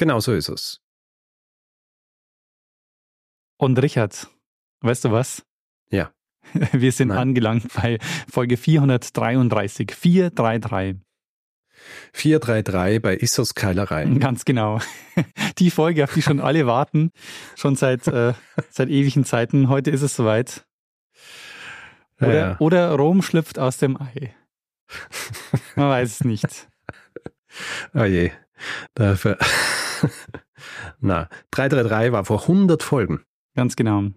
Genau so ist es. Und Richard, weißt du was? Ja. Wir sind Nein. angelangt bei Folge 433. 433. 433 bei Issos Keilerei. Ganz genau. Die Folge, auf die schon alle warten, schon seit, äh, seit ewigen Zeiten. Heute ist es soweit. Oder, ja. oder Rom schlüpft aus dem Ei. Man weiß es nicht. Oh je. Dafür. Na, 333 war vor 100 Folgen. Ganz genau.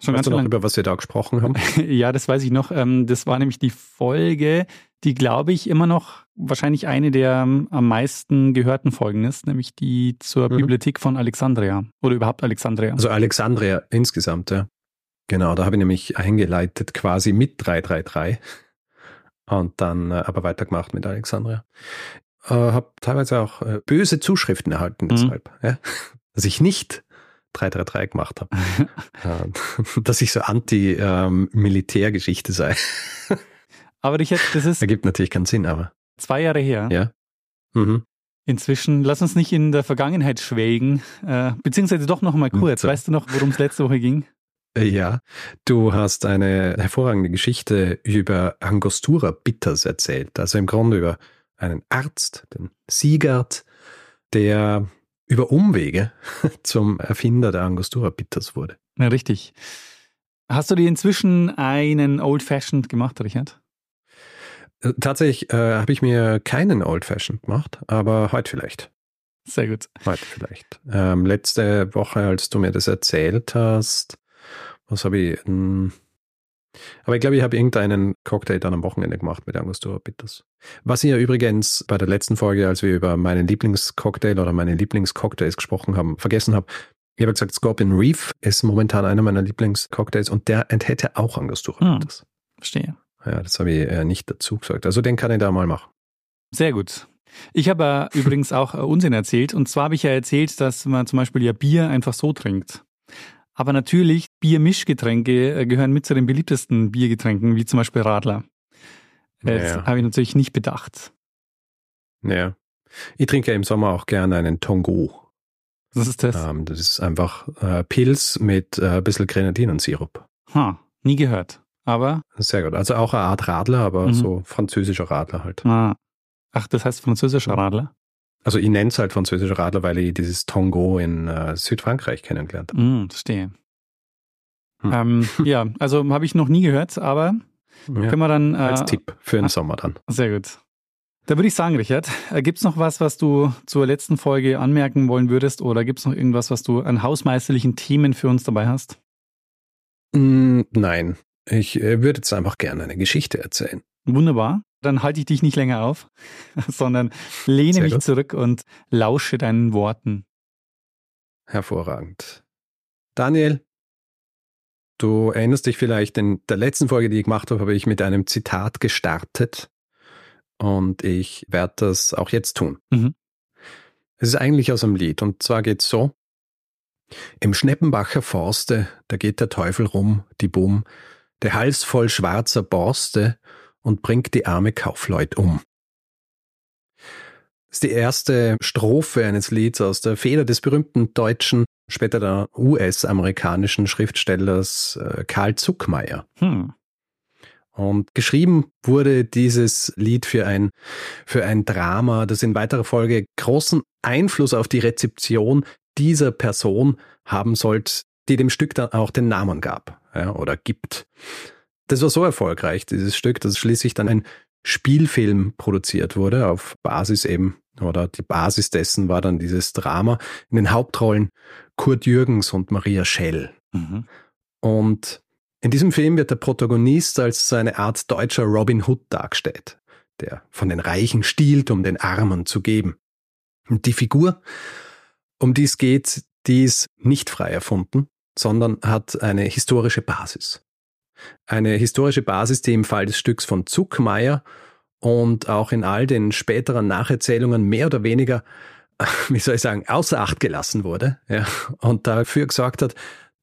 Schon weißt ganz du noch, lang. über was wir da gesprochen haben? ja, das weiß ich noch. Ähm, das war nämlich die Folge, die, glaube ich, immer noch wahrscheinlich eine der ähm, am meisten gehörten Folgen ist, nämlich die zur mhm. Bibliothek von Alexandria oder überhaupt Alexandria. Also Alexandria insgesamt, ja. Genau, da habe ich nämlich eingeleitet quasi mit 333 und dann äh, aber weitergemacht mit Alexandria. Äh, habe teilweise auch äh, böse Zuschriften erhalten mhm. deshalb, ja? dass ich nicht 333 gemacht habe. dass ich so anti-Militärgeschichte ähm, sei. aber Richard, das ist... Ergibt natürlich keinen Sinn, aber... Zwei Jahre her. Ja. Mhm. Inzwischen, lass uns nicht in der Vergangenheit schwelgen, äh, beziehungsweise doch noch mal kurz. So. Weißt du noch, worum es letzte Woche ging? Äh, ja, du hast eine hervorragende Geschichte über Angostura Bitters erzählt. Also im Grunde über einen Arzt, den Siegert, der über Umwege zum Erfinder der Angostura Bitters wurde. Ja, richtig. Hast du dir inzwischen einen Old Fashioned gemacht, Richard? Äh, tatsächlich äh, habe ich mir keinen Old Fashioned gemacht, aber heute vielleicht. Sehr gut. Heute vielleicht. Ähm, letzte Woche, als du mir das erzählt hast, was habe ich? Hm, aber ich glaube, ich habe irgendeinen Cocktail dann am Wochenende gemacht mit Angostura Bitters. Was ich ja übrigens bei der letzten Folge, als wir über meinen Lieblingscocktail oder meine Lieblingscocktails gesprochen haben, vergessen habe. Ich habe gesagt, Scorpion Reef ist momentan einer meiner Lieblingscocktails und der enthält auch Angostura hm, Bitters. Verstehe. Ja, das habe ich äh, nicht dazu gesagt. Also den kann ich da mal machen. Sehr gut. Ich habe äh, übrigens auch äh, Unsinn erzählt. Und zwar habe ich ja erzählt, dass man zum Beispiel ja Bier einfach so trinkt. Aber natürlich, Biermischgetränke äh, gehören mit zu den beliebtesten Biergetränken, wie zum Beispiel Radler. Das ja. habe ich natürlich nicht bedacht. Ja. Ich trinke im Sommer auch gerne einen Tongo. Was ist das? Ähm, das ist einfach äh, Pilz mit äh, ein bisschen Grenadinensirup. Ha, nie gehört. Aber? Sehr gut. Also auch eine Art Radler, aber mhm. so französischer Radler halt. Ah. Ach, das heißt französischer Radler? Also ich nenne es halt französischer Radler, weil ich dieses Tongo in äh, Südfrankreich kennengelernt habe. Mm, verstehe. Hm. Ähm, ja, also habe ich noch nie gehört, aber ja, können wir dann. Äh, als Tipp für den Sommer dann. Sehr gut. Da würde ich sagen, Richard, äh, gibt es noch was, was du zur letzten Folge anmerken wollen würdest oder gibt es noch irgendwas, was du an hausmeisterlichen Themen für uns dabei hast? Mm, nein, ich äh, würde jetzt einfach gerne eine Geschichte erzählen. Wunderbar dann halte ich dich nicht länger auf, sondern lehne Sehr mich gut. zurück und lausche deinen Worten. Hervorragend. Daniel, du erinnerst dich vielleicht, in der letzten Folge, die ich gemacht habe, habe ich mit einem Zitat gestartet und ich werde das auch jetzt tun. Mhm. Es ist eigentlich aus einem Lied und zwar geht es so. Im Schneppenbacher Forste, da geht der Teufel rum, die Bumm, der Hals voll schwarzer Borste und bringt die arme Kaufleut um. Das ist die erste Strophe eines Lieds aus der Feder des berühmten deutschen, später der US-amerikanischen Schriftstellers äh, Karl Zuckmeier. Hm. Und geschrieben wurde dieses Lied für ein, für ein Drama, das in weiterer Folge großen Einfluss auf die Rezeption dieser Person haben sollte, die dem Stück dann auch den Namen gab ja, oder gibt. Das war so erfolgreich, dieses Stück, dass schließlich dann ein Spielfilm produziert wurde auf Basis eben, oder die Basis dessen war dann dieses Drama in den Hauptrollen Kurt Jürgens und Maria Schell. Mhm. Und in diesem Film wird der Protagonist als so eine Art deutscher Robin Hood dargestellt, der von den Reichen stiehlt, um den Armen zu geben. Und die Figur um die es geht, die ist nicht frei erfunden, sondern hat eine historische Basis. Eine historische Basis, die im Fall des Stücks von Zuckmeier und auch in all den späteren Nacherzählungen mehr oder weniger, wie soll ich sagen, außer Acht gelassen wurde ja, und dafür gesorgt hat,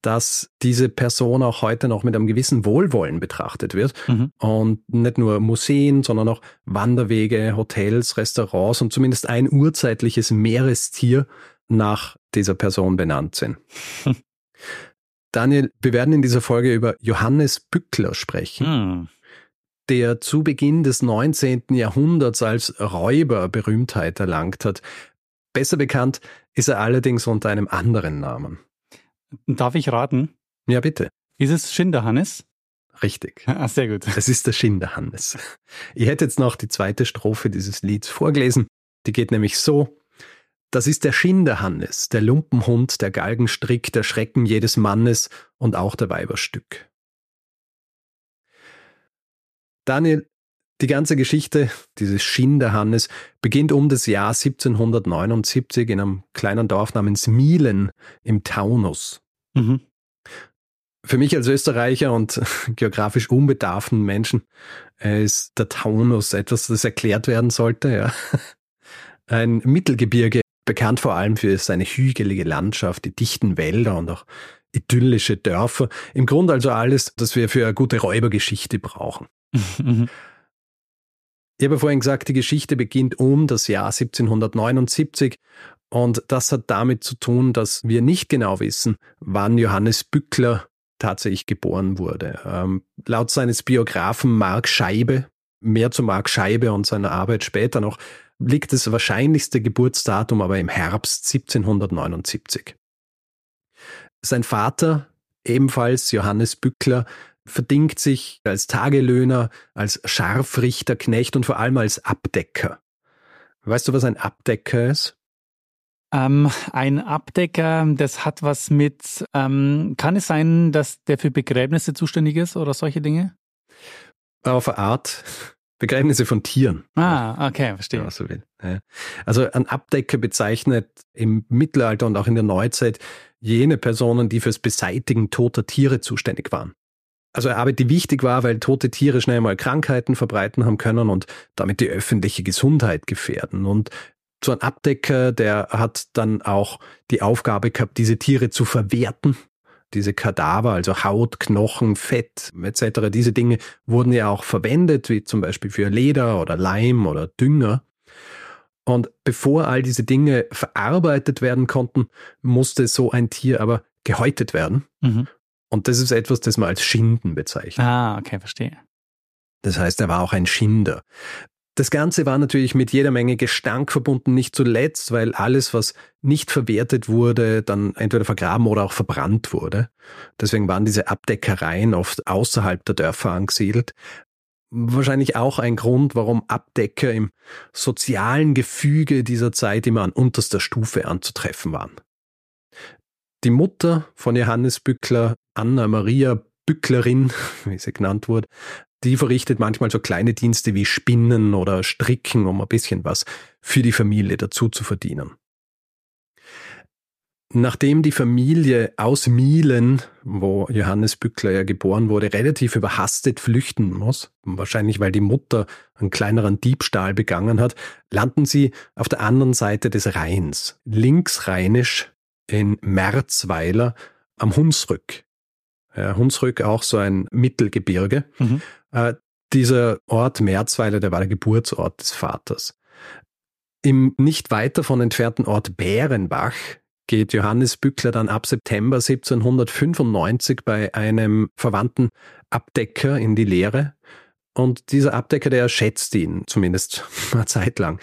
dass diese Person auch heute noch mit einem gewissen Wohlwollen betrachtet wird mhm. und nicht nur Museen, sondern auch Wanderwege, Hotels, Restaurants und zumindest ein urzeitliches Meerestier nach dieser Person benannt sind. Daniel, wir werden in dieser Folge über Johannes Bückler sprechen. Mhm der zu Beginn des 19. Jahrhunderts als Räuber Berühmtheit erlangt hat. Besser bekannt ist er allerdings unter einem anderen Namen. Darf ich raten? Ja, bitte. Ist es Schinderhannes? Richtig. Ah, sehr gut. Es ist der Schinderhannes. Ich hätte jetzt noch die zweite Strophe dieses Lieds vorgelesen. Die geht nämlich so. Das ist der Schinderhannes, der Lumpenhund, der Galgenstrick, der Schrecken jedes Mannes und auch der Weiberstück. Daniel, die ganze Geschichte dieses Schinderhannes beginnt um das Jahr 1779 in einem kleinen Dorf namens Mielen im Taunus. Mhm. Für mich als Österreicher und geografisch unbedarften Menschen ist der Taunus etwas, das erklärt werden sollte. Ja. Ein Mittelgebirge, bekannt vor allem für seine hügelige Landschaft, die dichten Wälder und auch idyllische Dörfer. Im Grunde also alles, das wir für eine gute Räubergeschichte brauchen. Mhm. Ich habe vorhin gesagt, die Geschichte beginnt um das Jahr 1779 und das hat damit zu tun, dass wir nicht genau wissen, wann Johannes Bückler tatsächlich geboren wurde. Ähm, laut seines Biografen Mark Scheibe, mehr zu Mark Scheibe und seiner Arbeit später noch, liegt das wahrscheinlichste Geburtsdatum aber im Herbst 1779. Sein Vater, ebenfalls Johannes Bückler, verdingt sich als Tagelöhner, als Scharfrichterknecht und vor allem als Abdecker. Weißt du, was ein Abdecker ist? Ähm, ein Abdecker, das hat was mit, ähm, kann es sein, dass der für Begräbnisse zuständig ist oder solche Dinge? Auf eine Art. Begräbnisse von Tieren. Ah, okay, verstehe. Ja, so will. Also ein Abdecker bezeichnet im Mittelalter und auch in der Neuzeit jene Personen, die fürs Beseitigen toter Tiere zuständig waren. Also eine Arbeit, die wichtig war, weil tote Tiere schnell mal Krankheiten verbreiten haben können und damit die öffentliche Gesundheit gefährden. Und so ein Abdecker, der hat dann auch die Aufgabe gehabt, diese Tiere zu verwerten. Diese Kadaver, also Haut, Knochen, Fett etc., diese Dinge wurden ja auch verwendet, wie zum Beispiel für Leder oder Leim oder Dünger. Und bevor all diese Dinge verarbeitet werden konnten, musste so ein Tier aber gehäutet werden. Mhm. Und das ist etwas, das man als Schinden bezeichnet. Ah, okay, verstehe. Das heißt, er war auch ein Schinder. Das Ganze war natürlich mit jeder Menge Gestank verbunden, nicht zuletzt, weil alles, was nicht verwertet wurde, dann entweder vergraben oder auch verbrannt wurde. Deswegen waren diese Abdeckereien oft außerhalb der Dörfer angesiedelt. Wahrscheinlich auch ein Grund, warum Abdecker im sozialen Gefüge dieser Zeit immer an unterster Stufe anzutreffen waren. Die Mutter von Johannes Bückler, Anna Maria Bücklerin, wie sie genannt wurde, die verrichtet manchmal so kleine Dienste wie Spinnen oder Stricken, um ein bisschen was für die Familie dazu zu verdienen. Nachdem die Familie aus Mielen, wo Johannes Bückler ja geboren wurde, relativ überhastet flüchten muss, wahrscheinlich weil die Mutter einen kleineren Diebstahl begangen hat, landen sie auf der anderen Seite des Rheins, linksrheinisch in Merzweiler am Hunsrück. Ja, Hunsrück auch so ein Mittelgebirge. Mhm. Äh, dieser Ort Merzweiler, der war der Geburtsort des Vaters. Im nicht weit davon entfernten Ort Bärenbach geht Johannes Bückler dann ab September 1795 bei einem verwandten Abdecker in die Lehre. Und dieser Abdecker, der schätzt ihn, zumindest eine Zeit lang.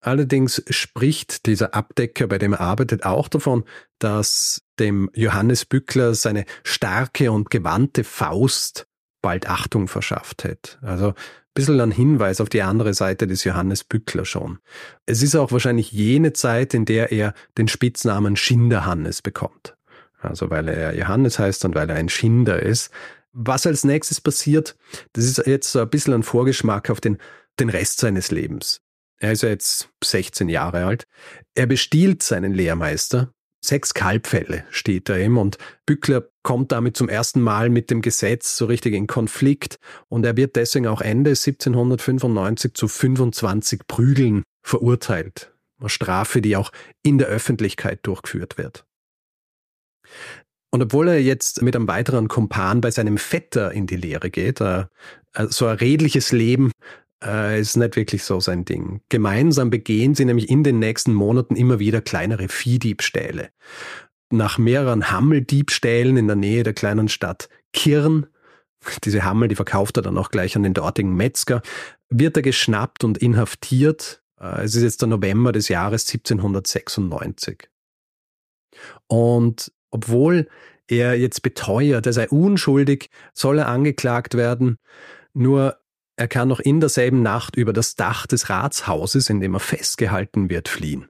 Allerdings spricht dieser Abdecker, bei dem er arbeitet, auch davon, dass dem Johannes Bückler seine starke und gewandte Faust bald Achtung verschafft hätte. Also ein bisschen ein Hinweis auf die andere Seite des Johannes Bückler schon. Es ist auch wahrscheinlich jene Zeit, in der er den Spitznamen Schinderhannes bekommt. Also weil er Johannes heißt und weil er ein Schinder ist. Was als nächstes passiert, das ist jetzt so ein bisschen ein Vorgeschmack auf den, den Rest seines Lebens. Er ist ja jetzt 16 Jahre alt. Er bestiehlt seinen Lehrmeister, Sechs Kalbfälle steht da ihm und Bückler kommt damit zum ersten Mal mit dem Gesetz so richtig in Konflikt und er wird deswegen auch Ende 1795 zu 25 Prügeln verurteilt. Eine Strafe, die auch in der Öffentlichkeit durchgeführt wird. Und obwohl er jetzt mit einem weiteren Kumpan bei seinem Vetter in die Lehre geht, äh, äh, so ein redliches Leben äh, ist nicht wirklich so sein Ding. Gemeinsam begehen sie nämlich in den nächsten Monaten immer wieder kleinere Viehdiebstähle. Nach mehreren Hammeldiebstählen in der Nähe der kleinen Stadt Kirn, diese Hammel, die verkauft er dann auch gleich an den dortigen Metzger, wird er geschnappt und inhaftiert. Äh, es ist jetzt der November des Jahres 1796. Und obwohl er jetzt beteuert, er sei unschuldig, soll er angeklagt werden. Nur er kann noch in derselben Nacht über das Dach des Ratshauses, in dem er festgehalten wird, fliehen.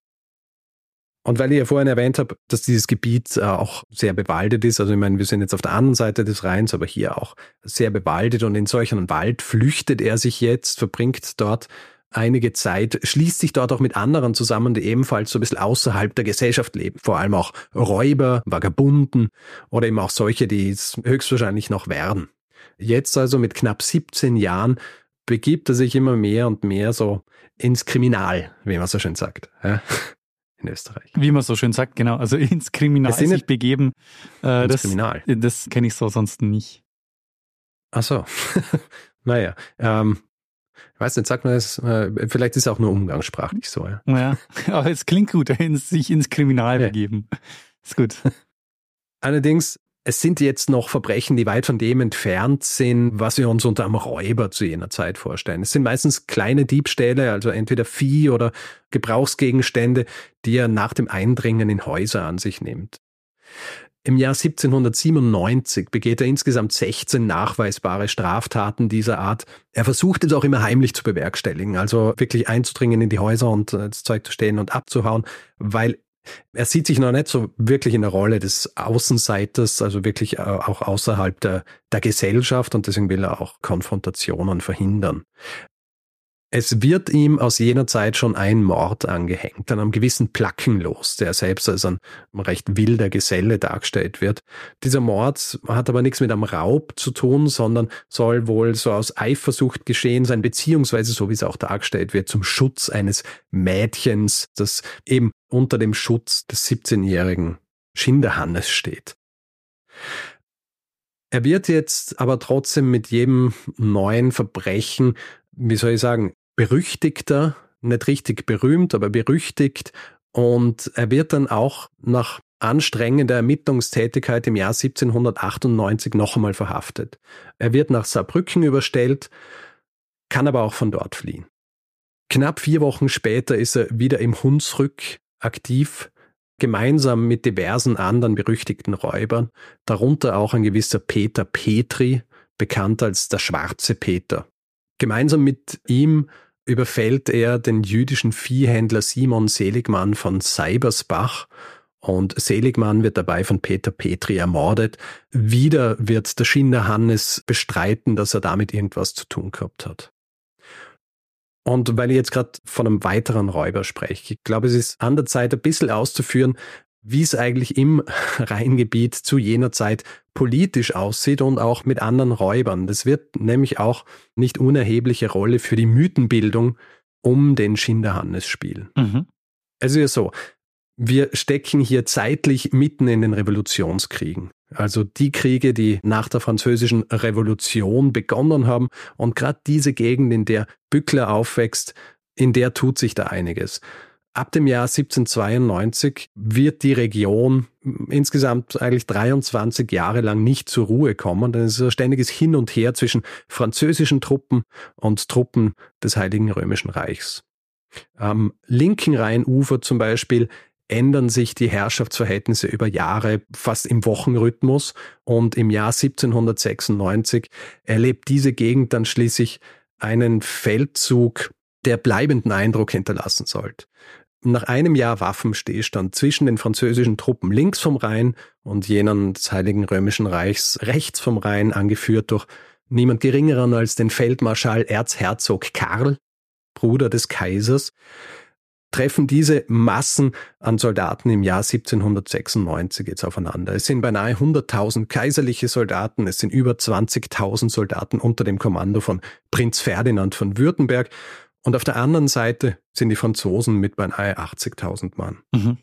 Und weil ich ja vorhin erwähnt habe, dass dieses Gebiet äh, auch sehr bewaldet ist, also ich meine, wir sind jetzt auf der anderen Seite des Rheins, aber hier auch sehr bewaldet und in solch einem Wald flüchtet er sich jetzt, verbringt dort einige Zeit, schließt sich dort auch mit anderen zusammen, die ebenfalls so ein bisschen außerhalb der Gesellschaft leben. Vor allem auch Räuber, Vagabunden oder eben auch solche, die es höchstwahrscheinlich noch werden. Jetzt also mit knapp 17 Jahren begibt er sich immer mehr und mehr so ins Kriminal, wie man so schön sagt. Ja? In Österreich. Wie man so schön sagt, genau. Also ins Kriminal sich begeben. Äh, das Kriminal. Das kenne ich so sonst nicht. Ach so. naja, ähm, ich weiß nicht, sagt man das, äh, vielleicht ist es auch nur umgangssprachlich so. Ja, ja aber es klingt gut, sich ins Kriminal ja. begeben. Ist gut. Allerdings, es sind jetzt noch Verbrechen, die weit von dem entfernt sind, was wir uns unter einem Räuber zu jener Zeit vorstellen. Es sind meistens kleine Diebstähle, also entweder Vieh oder Gebrauchsgegenstände, die er nach dem Eindringen in Häuser an sich nimmt. Im Jahr 1797 begeht er insgesamt 16 nachweisbare Straftaten dieser Art. Er versucht es auch immer heimlich zu bewerkstelligen, also wirklich einzudringen in die Häuser und äh, das Zeug zu stehlen und abzuhauen, weil er sieht sich noch nicht so wirklich in der Rolle des Außenseiters, also wirklich äh, auch außerhalb der, der Gesellschaft und deswegen will er auch Konfrontationen verhindern. Es wird ihm aus jener Zeit schon ein Mord angehängt, an einem gewissen Plackenlos, der selbst als ein recht wilder Geselle dargestellt wird. Dieser Mord hat aber nichts mit einem Raub zu tun, sondern soll wohl so aus Eifersucht geschehen sein, beziehungsweise so wie es auch dargestellt wird, zum Schutz eines Mädchens, das eben unter dem Schutz des 17-jährigen Schinderhannes steht. Er wird jetzt aber trotzdem mit jedem neuen Verbrechen wie soll ich sagen, berüchtigter, nicht richtig berühmt, aber berüchtigt. Und er wird dann auch nach anstrengender Ermittlungstätigkeit im Jahr 1798 noch einmal verhaftet. Er wird nach Saarbrücken überstellt, kann aber auch von dort fliehen. Knapp vier Wochen später ist er wieder im Hunsrück aktiv, gemeinsam mit diversen anderen berüchtigten Räubern, darunter auch ein gewisser Peter Petri, bekannt als der Schwarze Peter. Gemeinsam mit ihm überfällt er den jüdischen Viehhändler Simon Seligmann von Seibersbach und Seligmann wird dabei von Peter Petri ermordet. Wieder wird der Schinder Hannes bestreiten, dass er damit irgendwas zu tun gehabt hat. Und weil ich jetzt gerade von einem weiteren Räuber spreche, ich glaube, es ist an der Zeit, ein bisschen auszuführen, wie es eigentlich im Rheingebiet zu jener Zeit politisch aussieht und auch mit anderen Räubern. Das wird nämlich auch nicht unerhebliche Rolle für die Mythenbildung um den Schinderhannes spielen. Mhm. Also ja so, wir stecken hier zeitlich mitten in den Revolutionskriegen. Also die Kriege, die nach der französischen Revolution begonnen haben und gerade diese Gegend, in der Bückler aufwächst, in der tut sich da einiges. Ab dem Jahr 1792 wird die Region insgesamt eigentlich 23 Jahre lang nicht zur Ruhe kommen, denn es ist ein ständiges Hin und Her zwischen französischen Truppen und Truppen des Heiligen Römischen Reichs. Am linken Rheinufer zum Beispiel ändern sich die Herrschaftsverhältnisse über Jahre fast im Wochenrhythmus. Und im Jahr 1796 erlebt diese Gegend dann schließlich einen Feldzug, der bleibenden Eindruck hinterlassen sollte nach einem Jahr Waffenstillstand zwischen den französischen Truppen links vom Rhein und jenen des Heiligen Römischen Reichs rechts vom Rhein, angeführt durch niemand geringeren als den Feldmarschall Erzherzog Karl, Bruder des Kaisers, treffen diese Massen an Soldaten im Jahr 1796 jetzt aufeinander. Es sind beinahe 100.000 kaiserliche Soldaten, es sind über 20.000 Soldaten unter dem Kommando von Prinz Ferdinand von Württemberg und auf der anderen Seite sind die Franzosen mit beinahe 80.000 Mann. Mhm.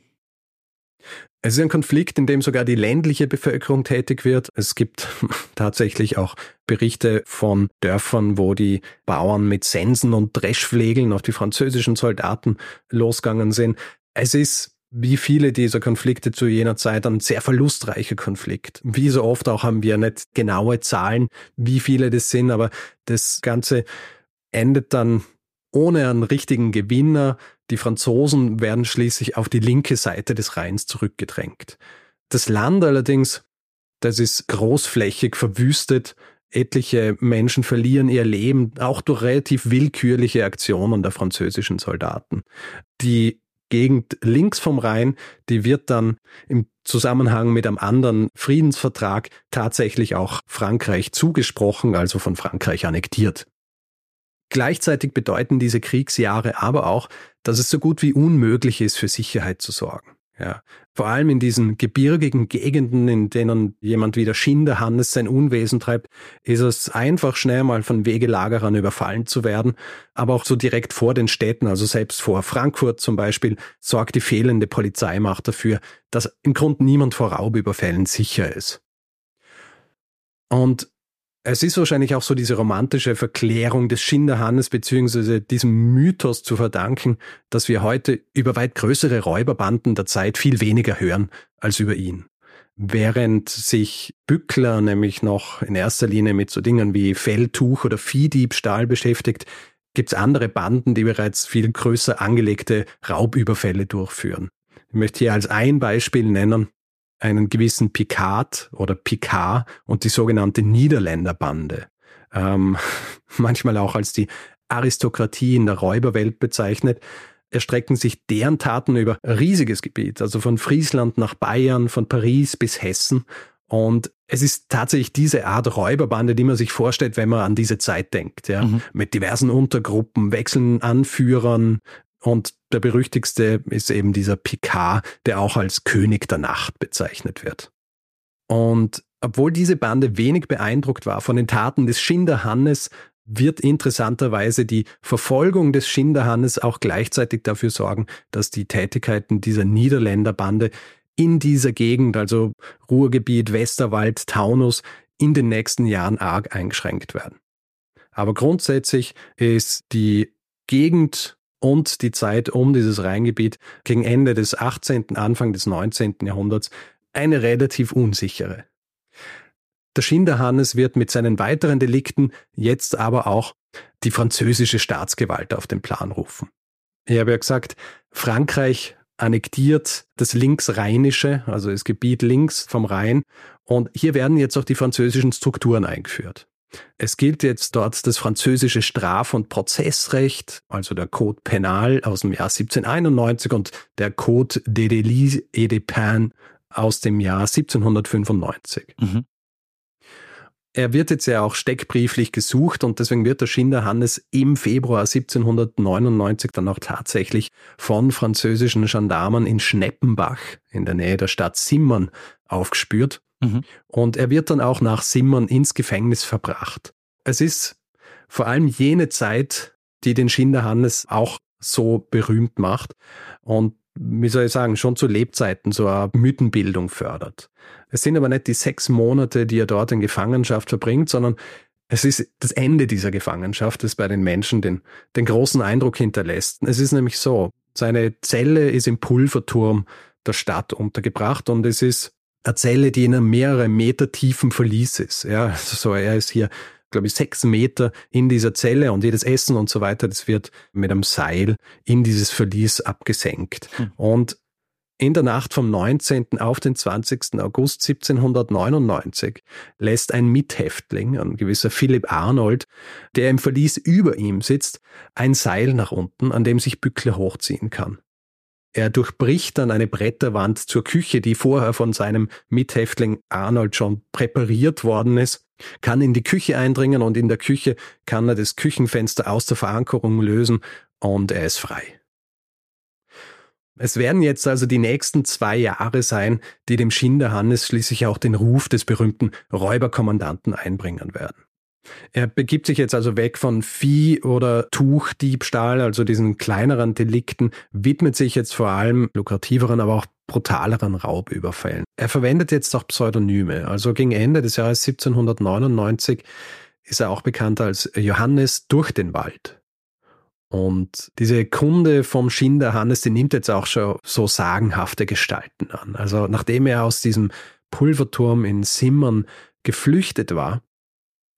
Es ist ein Konflikt, in dem sogar die ländliche Bevölkerung tätig wird. Es gibt tatsächlich auch Berichte von Dörfern, wo die Bauern mit Sensen und Dreschflegeln auf die französischen Soldaten losgegangen sind. Es ist wie viele dieser Konflikte zu jener Zeit ein sehr verlustreicher Konflikt. Wie so oft auch haben wir nicht genaue Zahlen, wie viele das sind, aber das Ganze endet dann ohne einen richtigen Gewinner. Die Franzosen werden schließlich auf die linke Seite des Rheins zurückgedrängt. Das Land allerdings, das ist großflächig verwüstet. Etliche Menschen verlieren ihr Leben, auch durch relativ willkürliche Aktionen der französischen Soldaten. Die Gegend links vom Rhein, die wird dann im Zusammenhang mit einem anderen Friedensvertrag tatsächlich auch Frankreich zugesprochen, also von Frankreich annektiert. Gleichzeitig bedeuten diese Kriegsjahre aber auch, dass es so gut wie unmöglich ist, für Sicherheit zu sorgen. Ja, vor allem in diesen gebirgigen Gegenden, in denen jemand wie der Schinderhannes sein Unwesen treibt, ist es einfach schnell mal von Wegelagerern überfallen zu werden. Aber auch so direkt vor den Städten, also selbst vor Frankfurt zum Beispiel, sorgt die fehlende Polizeimacht dafür, dass im Grunde niemand vor Raubüberfällen sicher ist. Und es ist wahrscheinlich auch so diese romantische Verklärung des Schinderhannes beziehungsweise diesem Mythos zu verdanken, dass wir heute über weit größere Räuberbanden der Zeit viel weniger hören als über ihn. Während sich Bückler nämlich noch in erster Linie mit so Dingen wie Felltuch oder Viehdiebstahl beschäftigt, gibt es andere Banden, die bereits viel größer angelegte Raubüberfälle durchführen. Ich möchte hier als ein Beispiel nennen einen gewissen Picard oder Picard und die sogenannte Niederländerbande. Ähm, manchmal auch als die Aristokratie in der Räuberwelt bezeichnet, erstrecken sich deren Taten über riesiges Gebiet, also von Friesland nach Bayern, von Paris bis Hessen. Und es ist tatsächlich diese Art Räuberbande, die man sich vorstellt, wenn man an diese Zeit denkt, ja. Mhm. Mit diversen Untergruppen, wechselnden Anführern, und der berüchtigste ist eben dieser Picard, der auch als König der Nacht bezeichnet wird. Und obwohl diese Bande wenig beeindruckt war von den Taten des Schinderhannes, wird interessanterweise die Verfolgung des Schinderhannes auch gleichzeitig dafür sorgen, dass die Tätigkeiten dieser Niederländerbande in dieser Gegend, also Ruhrgebiet, Westerwald, Taunus, in den nächsten Jahren arg eingeschränkt werden. Aber grundsätzlich ist die Gegend und die Zeit um dieses Rheingebiet gegen Ende des 18., Anfang des 19. Jahrhunderts eine relativ unsichere. Der Schinderhannes wird mit seinen weiteren Delikten jetzt aber auch die französische Staatsgewalt auf den Plan rufen. Ich habe ja gesagt, Frankreich annektiert das linksrheinische, also das Gebiet links vom Rhein, und hier werden jetzt auch die französischen Strukturen eingeführt. Es gilt jetzt dort das französische Straf- und Prozessrecht, also der Code Penal aus dem Jahr 1791 und der Code des délits et des peines aus dem Jahr 1795. Mhm. Er wird jetzt ja auch steckbrieflich gesucht und deswegen wird der Schinderhannes im Februar 1799 dann auch tatsächlich von französischen Gendarmen in Schneppenbach in der Nähe der Stadt Simmern aufgespürt. Mhm. Und er wird dann auch nach Simmern ins Gefängnis verbracht. Es ist vor allem jene Zeit, die den Schinderhannes auch so berühmt macht und wie soll ich sagen, schon zu Lebzeiten so eine Mythenbildung fördert. Es sind aber nicht die sechs Monate, die er dort in Gefangenschaft verbringt, sondern es ist das Ende dieser Gefangenschaft, das bei den Menschen den, den großen Eindruck hinterlässt. Es ist nämlich so, seine Zelle ist im Pulverturm der Stadt untergebracht und es ist eine Zelle, die in einem mehrere Meter tiefen Verlies ist. Ja, also so, er ist hier, glaube ich, sechs Meter in dieser Zelle und jedes Essen und so weiter, das wird mit einem Seil in dieses Verlies abgesenkt. Hm. Und in der Nacht vom 19. auf den 20. August 1799 lässt ein Mithäftling, ein gewisser Philipp Arnold, der im Verlies über ihm sitzt, ein Seil nach unten, an dem sich Bückler hochziehen kann. Er durchbricht dann eine Bretterwand zur Küche, die vorher von seinem Mithäftling Arnold schon präpariert worden ist, kann in die Küche eindringen und in der Küche kann er das Küchenfenster aus der Verankerung lösen und er ist frei. Es werden jetzt also die nächsten zwei Jahre sein, die dem Schinderhannes schließlich auch den Ruf des berühmten Räuberkommandanten einbringen werden. Er begibt sich jetzt also weg von Vieh- oder Tuchdiebstahl, also diesen kleineren Delikten, widmet sich jetzt vor allem lukrativeren, aber auch brutaleren Raubüberfällen. Er verwendet jetzt auch Pseudonyme. Also gegen Ende des Jahres 1799 ist er auch bekannt als Johannes durch den Wald. Und diese Kunde vom Schinderhannes, die nimmt jetzt auch schon so sagenhafte Gestalten an. Also nachdem er aus diesem Pulverturm in Simmern geflüchtet war,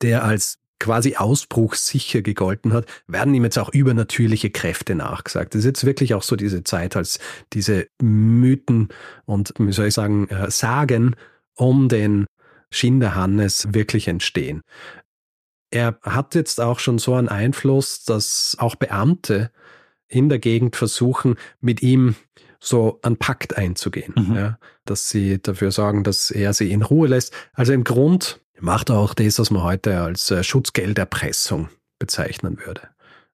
der als quasi ausbruchssicher gegolten hat, werden ihm jetzt auch übernatürliche Kräfte nachgesagt. Das ist jetzt wirklich auch so diese Zeit, als diese Mythen und, wie soll ich sagen, äh, Sagen um den Schinderhannes wirklich entstehen. Er hat jetzt auch schon so einen Einfluss, dass auch Beamte in der Gegend versuchen, mit ihm so einen Pakt einzugehen, mhm. ja, dass sie dafür sorgen, dass er sie in Ruhe lässt. Also im Grund macht auch das, was man heute als äh, Schutzgelderpressung bezeichnen würde.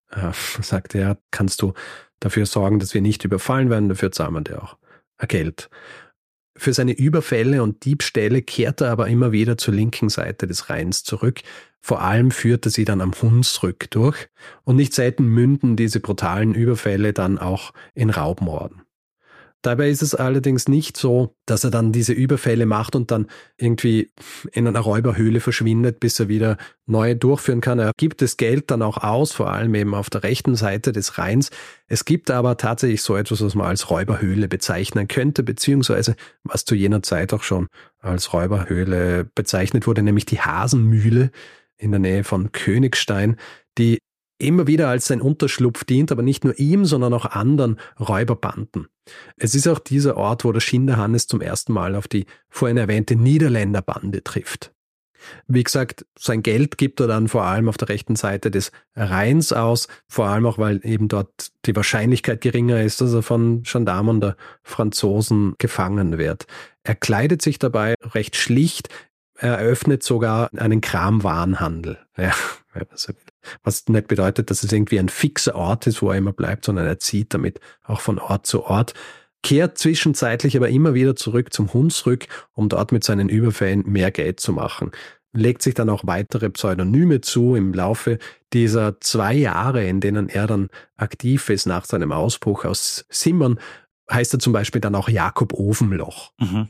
Er sagt er, kannst du dafür sorgen, dass wir nicht überfallen werden, dafür zahlen wir dir auch Geld. Für seine Überfälle und Diebstähle kehrt er aber immer wieder zur linken Seite des Rheins zurück. Vor allem führt er sie dann am Hunsrück durch und nicht selten münden diese brutalen Überfälle dann auch in Raubmorden. Dabei ist es allerdings nicht so, dass er dann diese Überfälle macht und dann irgendwie in einer Räuberhöhle verschwindet, bis er wieder neue durchführen kann. Er gibt das Geld dann auch aus, vor allem eben auf der rechten Seite des Rheins. Es gibt aber tatsächlich so etwas, was man als Räuberhöhle bezeichnen könnte, beziehungsweise was zu jener Zeit auch schon als Räuberhöhle bezeichnet wurde, nämlich die Hasenmühle in der Nähe von Königstein, die immer wieder als sein Unterschlupf dient, aber nicht nur ihm, sondern auch anderen Räuberbanden. Es ist auch dieser Ort, wo der Schinderhannes zum ersten Mal auf die vorhin erwähnte Niederländerbande trifft. Wie gesagt, sein Geld gibt er dann vor allem auf der rechten Seite des Rheins aus, vor allem auch, weil eben dort die Wahrscheinlichkeit geringer ist, dass er von Gendarmen der Franzosen gefangen wird. Er kleidet sich dabei recht schlicht, er eröffnet sogar einen Kramwarenhandel. Ja, was nicht bedeutet, dass es irgendwie ein fixer Ort ist, wo er immer bleibt, sondern er zieht damit auch von Ort zu Ort, kehrt zwischenzeitlich aber immer wieder zurück zum Hunsrück, um dort mit seinen Überfällen mehr Geld zu machen. Legt sich dann auch weitere Pseudonyme zu im Laufe dieser zwei Jahre, in denen er dann aktiv ist nach seinem Ausbruch aus Simmern, heißt er zum Beispiel dann auch Jakob Ofenloch. Mhm.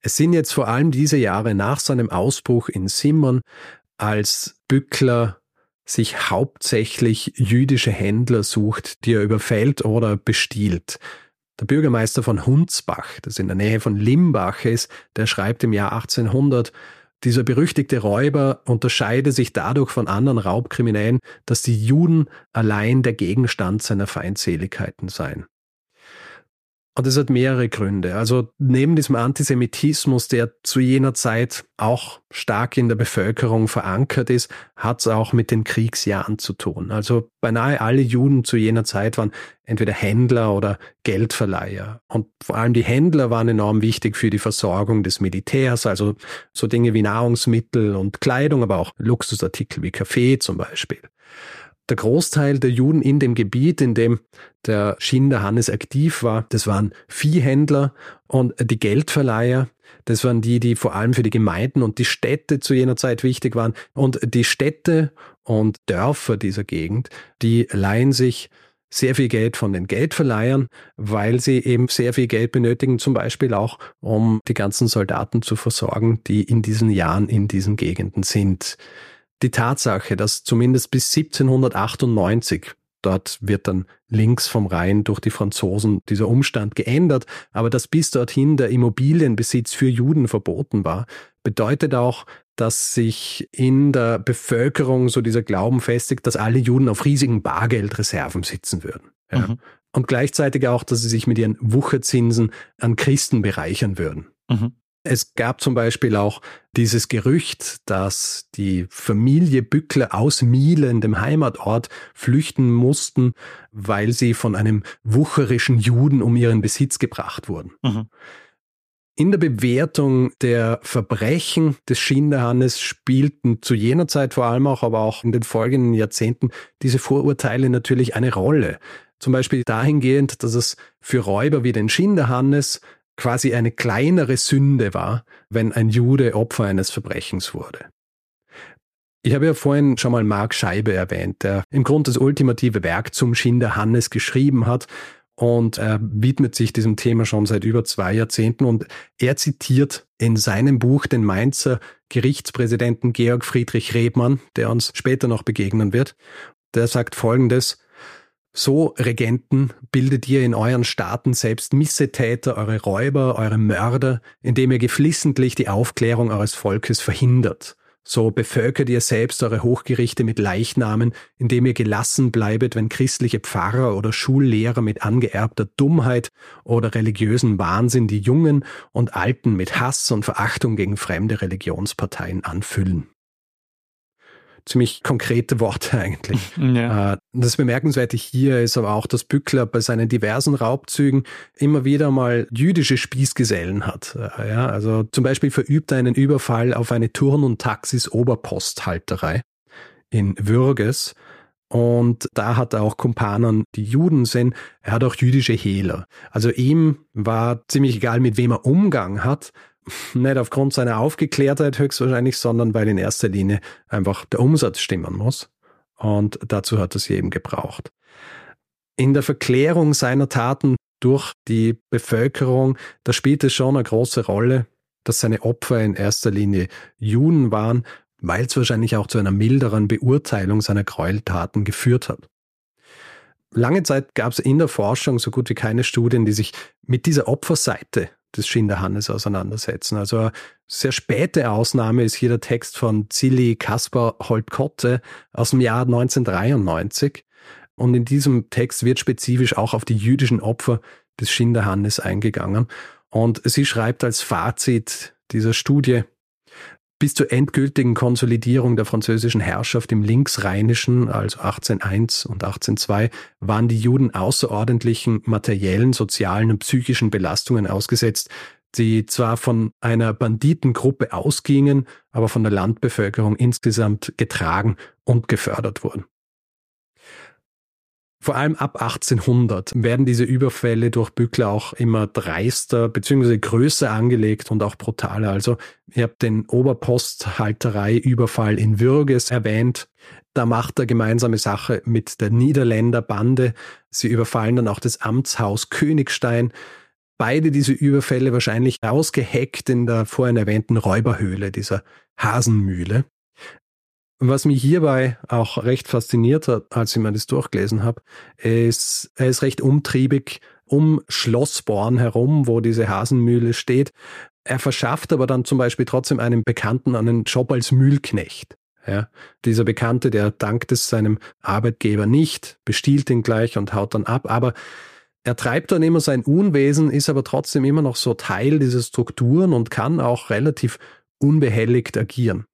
Es sind jetzt vor allem diese Jahre nach seinem Ausbruch in Simmern, als Bückler sich hauptsächlich jüdische Händler sucht, die er überfällt oder bestiehlt. Der Bürgermeister von Hunsbach, das in der Nähe von Limbach ist, der schreibt im Jahr 1800, dieser berüchtigte Räuber unterscheide sich dadurch von anderen Raubkriminellen, dass die Juden allein der Gegenstand seiner Feindseligkeiten seien. Und es hat mehrere Gründe. Also neben diesem Antisemitismus, der zu jener Zeit auch stark in der Bevölkerung verankert ist, hat es auch mit den Kriegsjahren zu tun. Also beinahe alle Juden zu jener Zeit waren entweder Händler oder Geldverleiher. Und vor allem die Händler waren enorm wichtig für die Versorgung des Militärs, also so Dinge wie Nahrungsmittel und Kleidung, aber auch Luxusartikel wie Kaffee zum Beispiel der Großteil der Juden in dem Gebiet, in dem der Schinder Hannes aktiv war, das waren Viehhändler und die Geldverleiher. Das waren die, die vor allem für die Gemeinden und die Städte zu jener Zeit wichtig waren. Und die Städte und Dörfer dieser Gegend, die leihen sich sehr viel Geld von den Geldverleihern, weil sie eben sehr viel Geld benötigen, zum Beispiel auch, um die ganzen Soldaten zu versorgen, die in diesen Jahren in diesen Gegenden sind die Tatsache, dass zumindest bis 1798 Dort wird dann links vom Rhein durch die Franzosen dieser Umstand geändert, aber dass bis dorthin der Immobilienbesitz für Juden verboten war, bedeutet auch, dass sich in der Bevölkerung so dieser Glauben festigt, dass alle Juden auf riesigen Bargeldreserven sitzen würden. Ja. Mhm. Und gleichzeitig auch, dass sie sich mit ihren Wucherzinsen an Christen bereichern würden. Mhm. Es gab zum Beispiel auch dieses Gerücht, dass die Familie Bückler aus Mielen, dem Heimatort, flüchten mussten, weil sie von einem wucherischen Juden um ihren Besitz gebracht wurden. Mhm. In der Bewertung der Verbrechen des Schinderhannes spielten zu jener Zeit vor allem auch, aber auch in den folgenden Jahrzehnten diese Vorurteile natürlich eine Rolle. zum Beispiel dahingehend, dass es für Räuber wie den Schinderhannes quasi eine kleinere Sünde war, wenn ein Jude Opfer eines Verbrechens wurde. Ich habe ja vorhin schon mal Mark Scheibe erwähnt, der im Grunde das ultimative Werk zum Schinderhannes geschrieben hat und er widmet sich diesem Thema schon seit über zwei Jahrzehnten und er zitiert in seinem Buch den Mainzer Gerichtspräsidenten Georg Friedrich Rebmann, der uns später noch begegnen wird. Der sagt folgendes, so, Regenten, bildet ihr in euren Staaten selbst Missetäter, eure Räuber, eure Mörder, indem ihr geflissentlich die Aufklärung eures Volkes verhindert. So bevölkert ihr selbst eure Hochgerichte mit Leichnamen, indem ihr gelassen bleibet, wenn christliche Pfarrer oder Schullehrer mit angeerbter Dummheit oder religiösen Wahnsinn die Jungen und Alten mit Hass und Verachtung gegen fremde Religionsparteien anfüllen ziemlich konkrete Worte eigentlich. Ja. Äh, das Bemerkenswerte hier ist aber auch, dass Bückler bei seinen diversen Raubzügen immer wieder mal jüdische Spießgesellen hat. Äh, ja, also zum Beispiel verübt er einen Überfall auf eine Turn- und Taxis-Oberposthalterei in Würges. Und da hat er auch Kumpanen, die Juden sind. Er hat auch jüdische Hehler. Also ihm war ziemlich egal, mit wem er Umgang hat nicht aufgrund seiner Aufgeklärtheit höchstwahrscheinlich, sondern weil in erster Linie einfach der Umsatz stimmen muss. Und dazu hat er sie eben gebraucht. In der Verklärung seiner Taten durch die Bevölkerung, da spielt es schon eine große Rolle, dass seine Opfer in erster Linie Juden waren, weil es wahrscheinlich auch zu einer milderen Beurteilung seiner Gräueltaten geführt hat. Lange Zeit gab es in der Forschung so gut wie keine Studien, die sich mit dieser Opferseite des Schinderhannes auseinandersetzen. Also eine sehr späte Ausnahme ist hier der Text von Zilli Kaspar Holtkotte aus dem Jahr 1993. Und in diesem Text wird spezifisch auch auf die jüdischen Opfer des Schinderhannes eingegangen. Und sie schreibt als Fazit dieser Studie, bis zur endgültigen Konsolidierung der französischen Herrschaft im Linksrheinischen, also 1801 und 1802, waren die Juden außerordentlichen materiellen, sozialen und psychischen Belastungen ausgesetzt, die zwar von einer Banditengruppe ausgingen, aber von der Landbevölkerung insgesamt getragen und gefördert wurden. Vor allem ab 1800 werden diese Überfälle durch Bückler auch immer dreister bzw. größer angelegt und auch brutaler. Also ihr habt den Oberposthalterei-Überfall in Würges erwähnt. Da macht er gemeinsame Sache mit der Niederländer Bande. Sie überfallen dann auch das Amtshaus Königstein. Beide diese Überfälle wahrscheinlich ausgeheckt in der vorhin erwähnten Räuberhöhle, dieser Hasenmühle. Was mich hierbei auch recht fasziniert hat, als ich mir das durchgelesen habe, ist, er ist recht umtriebig um Schlossborn herum, wo diese Hasenmühle steht. Er verschafft aber dann zum Beispiel trotzdem einem Bekannten einen Job als Mühlknecht. Ja, dieser Bekannte, der dankt es seinem Arbeitgeber nicht, bestiehlt ihn gleich und haut dann ab, aber er treibt dann immer sein Unwesen, ist aber trotzdem immer noch so Teil dieser Strukturen und kann auch relativ unbehelligt agieren.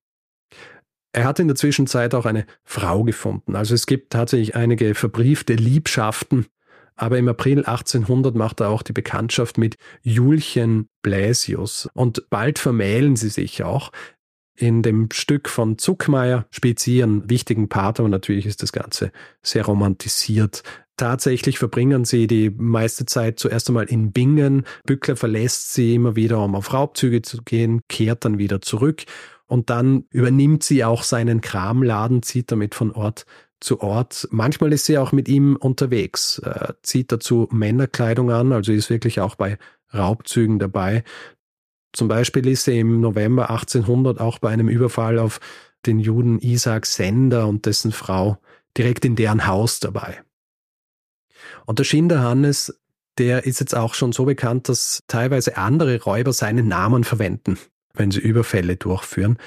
Er hat in der Zwischenzeit auch eine Frau gefunden. Also es gibt tatsächlich einige verbriefte Liebschaften. Aber im April 1800 macht er auch die Bekanntschaft mit Julchen Bläsius. Und bald vermählen sie sich auch. In dem Stück von Zuckmeier spielt sie einen wichtigen Part, aber natürlich ist das Ganze sehr romantisiert. Tatsächlich verbringen sie die meiste Zeit zuerst einmal in Bingen. Bückler verlässt sie immer wieder, um auf Raubzüge zu gehen, kehrt dann wieder zurück und dann übernimmt sie auch seinen Kramladen, zieht damit von Ort zu Ort. Manchmal ist sie auch mit ihm unterwegs, äh, zieht dazu Männerkleidung an, also ist wirklich auch bei Raubzügen dabei. Zum Beispiel ist sie im November 1800 auch bei einem Überfall auf den Juden Isaac Sender und dessen Frau direkt in deren Haus dabei. Und der Schinderhannes, der ist jetzt auch schon so bekannt, dass teilweise andere Räuber seinen Namen verwenden wenn sie Überfälle durchführen.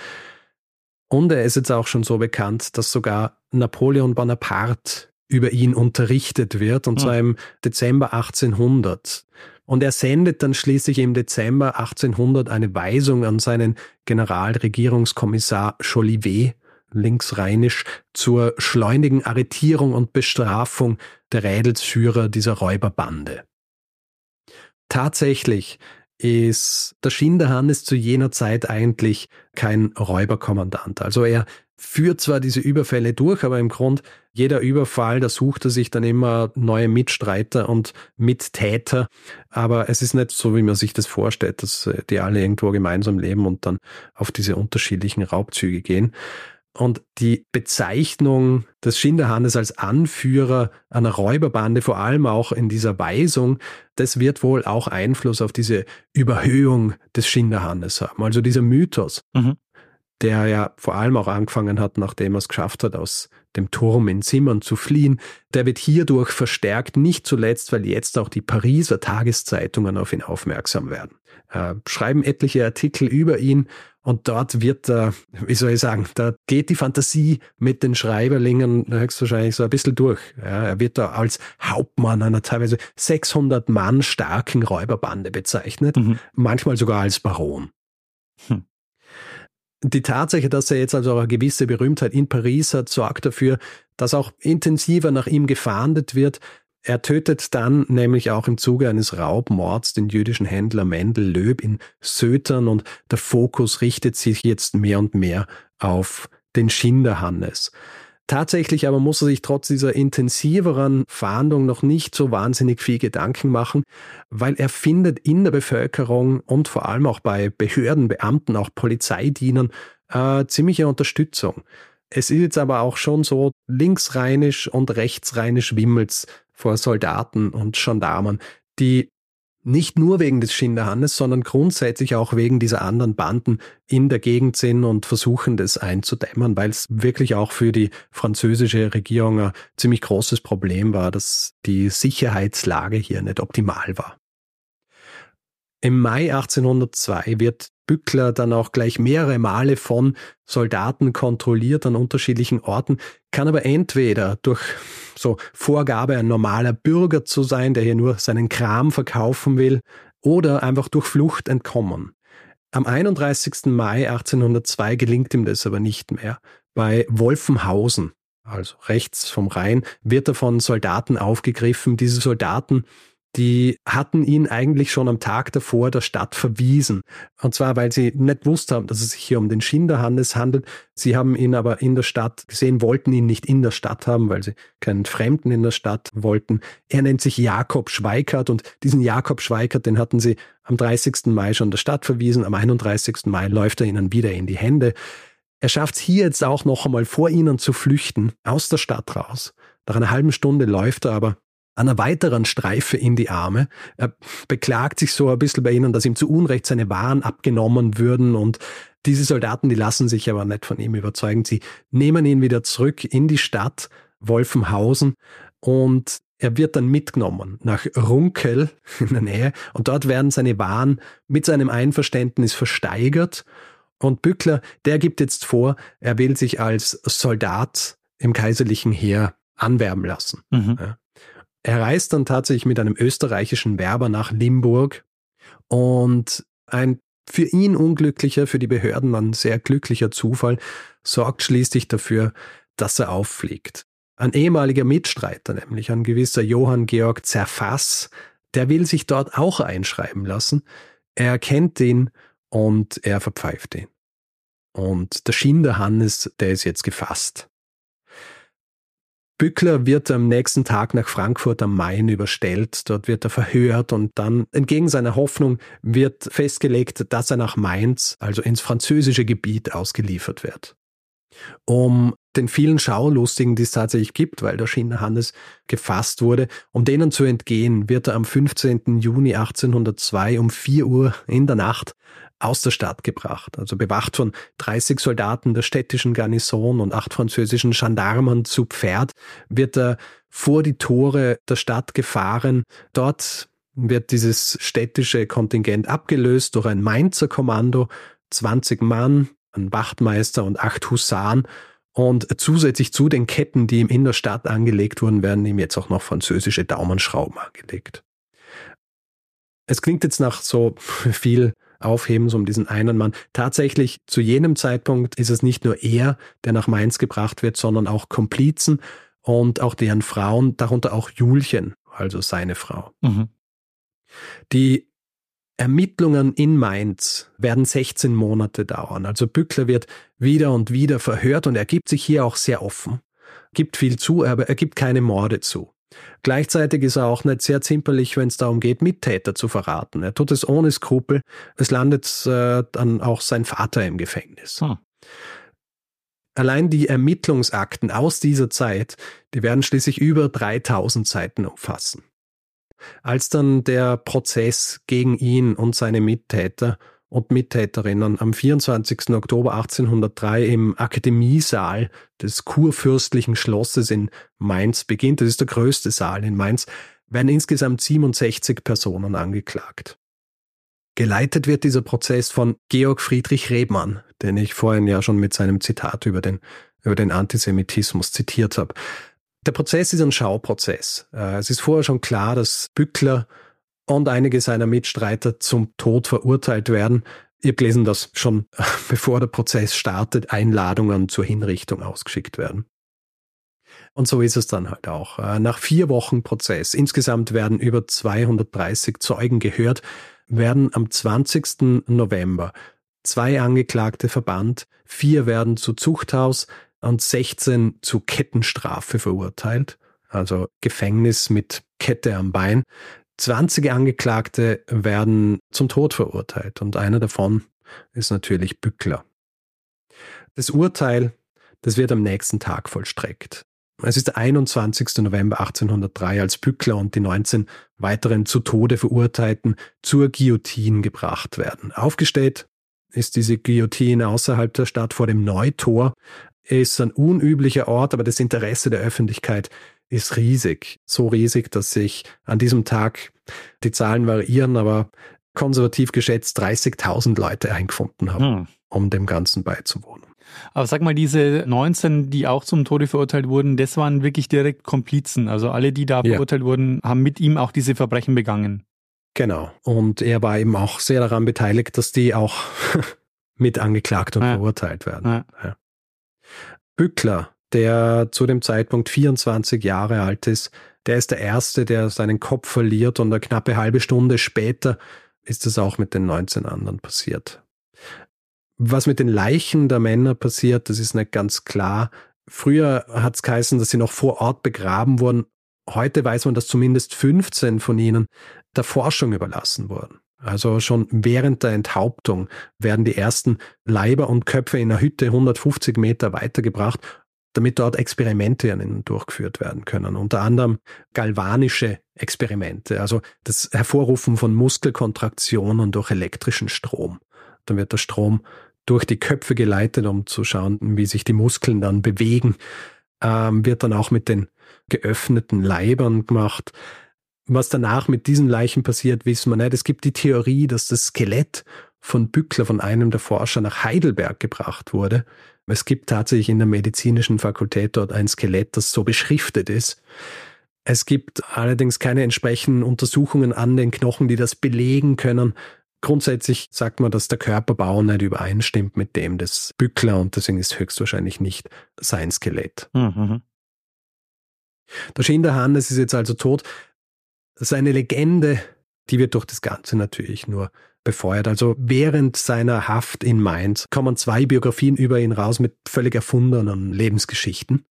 Und er ist jetzt auch schon so bekannt, dass sogar Napoleon Bonaparte über ihn unterrichtet wird, und zwar hm. im Dezember 1800. Und er sendet dann schließlich im Dezember 1800 eine Weisung an seinen Generalregierungskommissar Jolivet, linksrheinisch, zur schleunigen Arretierung und Bestrafung der Rädelsführer dieser Räuberbande. Tatsächlich ist der Schinderhannes zu jener Zeit eigentlich kein Räuberkommandant. Also er führt zwar diese Überfälle durch, aber im Grund jeder Überfall, da sucht er sich dann immer neue Mitstreiter und Mittäter. Aber es ist nicht so, wie man sich das vorstellt, dass äh, die alle irgendwo gemeinsam leben und dann auf diese unterschiedlichen Raubzüge gehen. Und die Bezeichnung des Schinderhannes als Anführer einer Räuberbande, vor allem auch in dieser Weisung, das wird wohl auch Einfluss auf diese Überhöhung des Schinderhannes haben. Also dieser Mythos, mhm. der ja vor allem auch angefangen hat, nachdem er es geschafft hat, aus dem Turm in Zimmern zu fliehen, der wird hierdurch verstärkt, nicht zuletzt, weil jetzt auch die Pariser Tageszeitungen auf ihn aufmerksam werden. Äh, schreiben etliche Artikel über ihn und dort wird wie soll ich sagen, da geht die Fantasie mit den Schreiberlingen höchstwahrscheinlich so ein bisschen durch. Ja, er wird da als Hauptmann einer teilweise 600 Mann starken Räuberbande bezeichnet, mhm. manchmal sogar als Baron. Hm. Die Tatsache, dass er jetzt also eine gewisse Berühmtheit in Paris hat, sorgt dafür, dass auch intensiver nach ihm gefahndet wird, er tötet dann nämlich auch im Zuge eines Raubmords den jüdischen Händler Mendel Löb in Sötern und der Fokus richtet sich jetzt mehr und mehr auf den Schinderhannes. Tatsächlich aber muss er sich trotz dieser intensiveren Fahndung noch nicht so wahnsinnig viel Gedanken machen, weil er findet in der Bevölkerung und vor allem auch bei Behörden, Beamten, auch Polizeidienern äh, ziemliche Unterstützung. Es ist jetzt aber auch schon so, linksrheinisch und rechtsrheinisch wimmelt's vor Soldaten und Gendarmen, die nicht nur wegen des Schinderhannes, sondern grundsätzlich auch wegen dieser anderen Banden in der Gegend sind und versuchen, das einzudämmen, weil es wirklich auch für die französische Regierung ein ziemlich großes Problem war, dass die Sicherheitslage hier nicht optimal war. Im Mai 1802 wird Bückler dann auch gleich mehrere Male von Soldaten kontrolliert an unterschiedlichen Orten, kann aber entweder durch so Vorgabe ein normaler Bürger zu sein, der hier nur seinen Kram verkaufen will, oder einfach durch Flucht entkommen. Am 31. Mai 1802 gelingt ihm das aber nicht mehr. Bei Wolfenhausen, also rechts vom Rhein, wird er von Soldaten aufgegriffen. Diese Soldaten die hatten ihn eigentlich schon am Tag davor der Stadt verwiesen. Und zwar, weil sie nicht wusst haben, dass es sich hier um den Schinderhannes handelt. Sie haben ihn aber in der Stadt gesehen, wollten ihn nicht in der Stadt haben, weil sie keinen Fremden in der Stadt wollten. Er nennt sich Jakob Schweikert und diesen Jakob Schweikert, den hatten sie am 30. Mai schon der Stadt verwiesen. Am 31. Mai läuft er ihnen wieder in die Hände. Er schafft es hier jetzt auch noch einmal vor ihnen zu flüchten, aus der Stadt raus. Nach einer halben Stunde läuft er aber einer weiteren Streife in die Arme. Er beklagt sich so ein bisschen bei ihnen, dass ihm zu Unrecht seine Waren abgenommen würden und diese Soldaten, die lassen sich aber nicht von ihm überzeugen. Sie nehmen ihn wieder zurück in die Stadt Wolfenhausen und er wird dann mitgenommen nach Runkel in der Nähe und dort werden seine Waren mit seinem Einverständnis versteigert und Bückler, der gibt jetzt vor, er will sich als Soldat im kaiserlichen Heer anwerben lassen. Mhm. Ja. Er reist dann tatsächlich mit einem österreichischen Werber nach Limburg und ein für ihn unglücklicher, für die Behörden dann sehr glücklicher Zufall sorgt schließlich dafür, dass er auffliegt. Ein ehemaliger Mitstreiter, nämlich ein gewisser Johann Georg Zerfass, der will sich dort auch einschreiben lassen. Er erkennt ihn und er verpfeift ihn. Und der Schinderhannes, der ist jetzt gefasst. Bückler wird am nächsten Tag nach Frankfurt am Main überstellt. Dort wird er verhört und dann, entgegen seiner Hoffnung, wird festgelegt, dass er nach Mainz, also ins französische Gebiet, ausgeliefert wird. Um den vielen Schaulustigen, die es tatsächlich gibt, weil der Schinderhannes gefasst wurde, um denen zu entgehen, wird er am 15. Juni 1802 um 4 Uhr in der Nacht aus der Stadt gebracht. Also bewacht von 30 Soldaten der städtischen Garnison und acht französischen Gendarmen zu Pferd, wird er vor die Tore der Stadt gefahren. Dort wird dieses städtische Kontingent abgelöst durch ein Mainzer Kommando, 20 Mann, ein Wachtmeister und acht Husaren. Und zusätzlich zu den Ketten, die ihm in der Stadt angelegt wurden, werden ihm jetzt auch noch französische Daumenschrauben angelegt. Es klingt jetzt nach so viel Aufhebens um diesen einen Mann. Tatsächlich zu jenem Zeitpunkt ist es nicht nur er, der nach Mainz gebracht wird, sondern auch Komplizen und auch deren Frauen, darunter auch Julchen, also seine Frau. Mhm. Die Ermittlungen in Mainz werden 16 Monate dauern. Also Bückler wird wieder und wieder verhört und er gibt sich hier auch sehr offen. Gibt viel zu, aber er gibt keine Morde zu. Gleichzeitig ist er auch nicht sehr zimperlich, wenn es darum geht, Mittäter zu verraten. Er tut es ohne Skrupel. Es landet äh, dann auch sein Vater im Gefängnis. Hm. Allein die Ermittlungsakten aus dieser Zeit, die werden schließlich über 3000 Seiten umfassen. Als dann der Prozess gegen ihn und seine Mittäter und Mittäterinnen am 24. Oktober 1803 im Akademiesaal des kurfürstlichen Schlosses in Mainz beginnt, das ist der größte Saal in Mainz, werden insgesamt 67 Personen angeklagt. Geleitet wird dieser Prozess von Georg Friedrich Rebmann, den ich vorhin ja schon mit seinem Zitat über den, über den Antisemitismus zitiert habe. Der Prozess ist ein Schauprozess. Äh, es ist vorher schon klar, dass Bückler und einige seiner Mitstreiter zum Tod verurteilt werden. Ich habe gelesen, dass schon bevor der Prozess startet, Einladungen zur Hinrichtung ausgeschickt werden. Und so ist es dann halt auch. Äh, nach vier Wochen Prozess, insgesamt werden über 230 Zeugen gehört, werden am 20. November zwei Angeklagte verbannt, vier werden zu Zuchthaus, und 16 zu Kettenstrafe verurteilt, also Gefängnis mit Kette am Bein. 20 Angeklagte werden zum Tod verurteilt und einer davon ist natürlich Bückler. Das Urteil, das wird am nächsten Tag vollstreckt. Es ist der 21. November 1803, als Bückler und die 19 weiteren zu Tode Verurteilten zur Guillotine gebracht werden. Aufgestellt ist diese Guillotine außerhalb der Stadt vor dem Neutor ist ein unüblicher Ort, aber das Interesse der Öffentlichkeit ist riesig. So riesig, dass sich an diesem Tag, die Zahlen variieren, aber konservativ geschätzt 30.000 Leute eingefunden haben, hm. um dem Ganzen beizuwohnen. Aber sag mal, diese 19, die auch zum Tode verurteilt wurden, das waren wirklich direkt Komplizen. Also alle, die da ja. verurteilt wurden, haben mit ihm auch diese Verbrechen begangen. Genau. Und er war eben auch sehr daran beteiligt, dass die auch mit angeklagt und ja. verurteilt werden. Ja. Bückler, der zu dem Zeitpunkt 24 Jahre alt ist, der ist der Erste, der seinen Kopf verliert und eine knappe halbe Stunde später ist es auch mit den 19 anderen passiert. Was mit den Leichen der Männer passiert, das ist nicht ganz klar. Früher hat es geheißen, dass sie noch vor Ort begraben wurden. Heute weiß man, dass zumindest 15 von ihnen der Forschung überlassen wurden. Also schon während der Enthauptung werden die ersten Leiber und Köpfe in einer Hütte 150 Meter weitergebracht, damit dort Experimente an ihnen durchgeführt werden können. Unter anderem galvanische Experimente, also das Hervorrufen von Muskelkontraktionen durch elektrischen Strom. Dann wird der Strom durch die Köpfe geleitet, um zu schauen, wie sich die Muskeln dann bewegen. Ähm, wird dann auch mit den geöffneten Leibern gemacht. Was danach mit diesen Leichen passiert, wissen wir nicht. Es gibt die Theorie, dass das Skelett von Bückler, von einem der Forscher, nach Heidelberg gebracht wurde. Es gibt tatsächlich in der medizinischen Fakultät dort ein Skelett, das so beschriftet ist. Es gibt allerdings keine entsprechenden Untersuchungen an den Knochen, die das belegen können. Grundsätzlich sagt man, dass der Körperbau nicht übereinstimmt mit dem des Bückler und deswegen ist höchstwahrscheinlich nicht sein Skelett. Mhm. Der Schinderhannes ist jetzt also tot. Seine Legende, die wird durch das Ganze natürlich nur befeuert. Also während seiner Haft in Mainz kommen zwei Biografien über ihn raus mit völlig erfundenen Lebensgeschichten.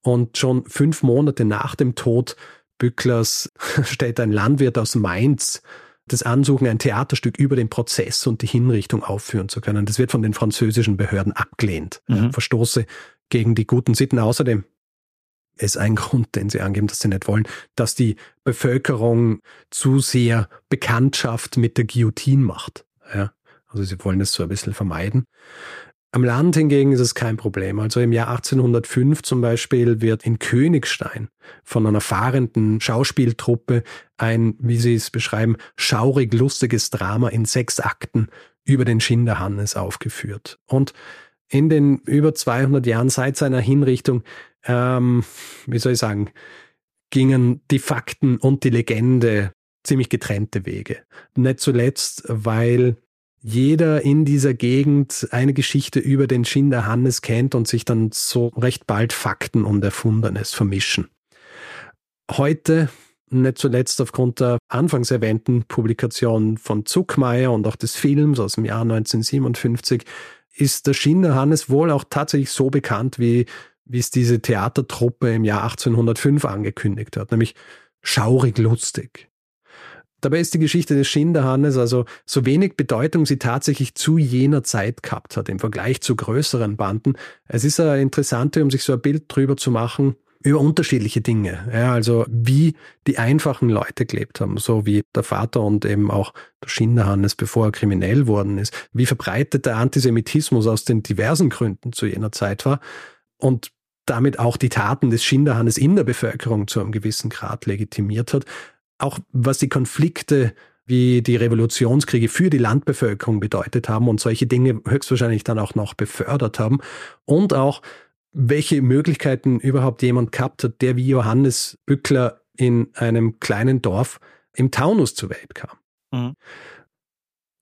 Und schon fünf Monate nach dem Tod Bücklers stellt ein Landwirt aus Mainz das Ansuchen, ein Theaterstück über den Prozess und die Hinrichtung aufführen zu können. Das wird von den französischen Behörden abgelehnt. Mhm. Verstoße gegen die guten Sitten. Außerdem ist ein Grund, den sie angeben, dass sie nicht wollen, dass die Bevölkerung zu sehr Bekanntschaft mit der Guillotine macht. Ja, also sie wollen es so ein bisschen vermeiden. Am Land hingegen ist es kein Problem. Also im Jahr 1805 zum Beispiel wird in Königstein von einer fahrenden Schauspieltruppe ein, wie sie es beschreiben, schaurig lustiges Drama in sechs Akten über den Schinderhannes aufgeführt. Und in den über 200 Jahren seit seiner Hinrichtung ähm, wie soll ich sagen, gingen die Fakten und die Legende ziemlich getrennte Wege. Nicht zuletzt, weil jeder in dieser Gegend eine Geschichte über den Schinder Hannes kennt und sich dann so recht bald Fakten und Erfundenes vermischen. Heute nicht zuletzt aufgrund der anfangs erwähnten Publikation von Zuckmeier und auch des Films aus dem Jahr 1957 ist der Schinderhannes wohl auch tatsächlich so bekannt, wie, wie es diese Theatertruppe im Jahr 1805 angekündigt hat, nämlich schaurig lustig. Dabei ist die Geschichte des Schinderhannes also so wenig Bedeutung sie tatsächlich zu jener Zeit gehabt hat im Vergleich zu größeren Banden. Es ist eine interessante, um sich so ein Bild drüber zu machen, über unterschiedliche Dinge. Ja, also wie die einfachen Leute gelebt haben, so wie der Vater und eben auch der Schinderhannes, bevor er kriminell worden ist, wie verbreitet der Antisemitismus aus den diversen Gründen zu jener Zeit war und damit auch die Taten des Schinderhannes in der Bevölkerung zu einem gewissen Grad legitimiert hat. Auch was die Konflikte wie die Revolutionskriege für die Landbevölkerung bedeutet haben und solche Dinge höchstwahrscheinlich dann auch noch befördert haben und auch welche Möglichkeiten überhaupt jemand gehabt hat, der wie Johannes Bückler in einem kleinen Dorf im Taunus zur Welt kam. Mhm.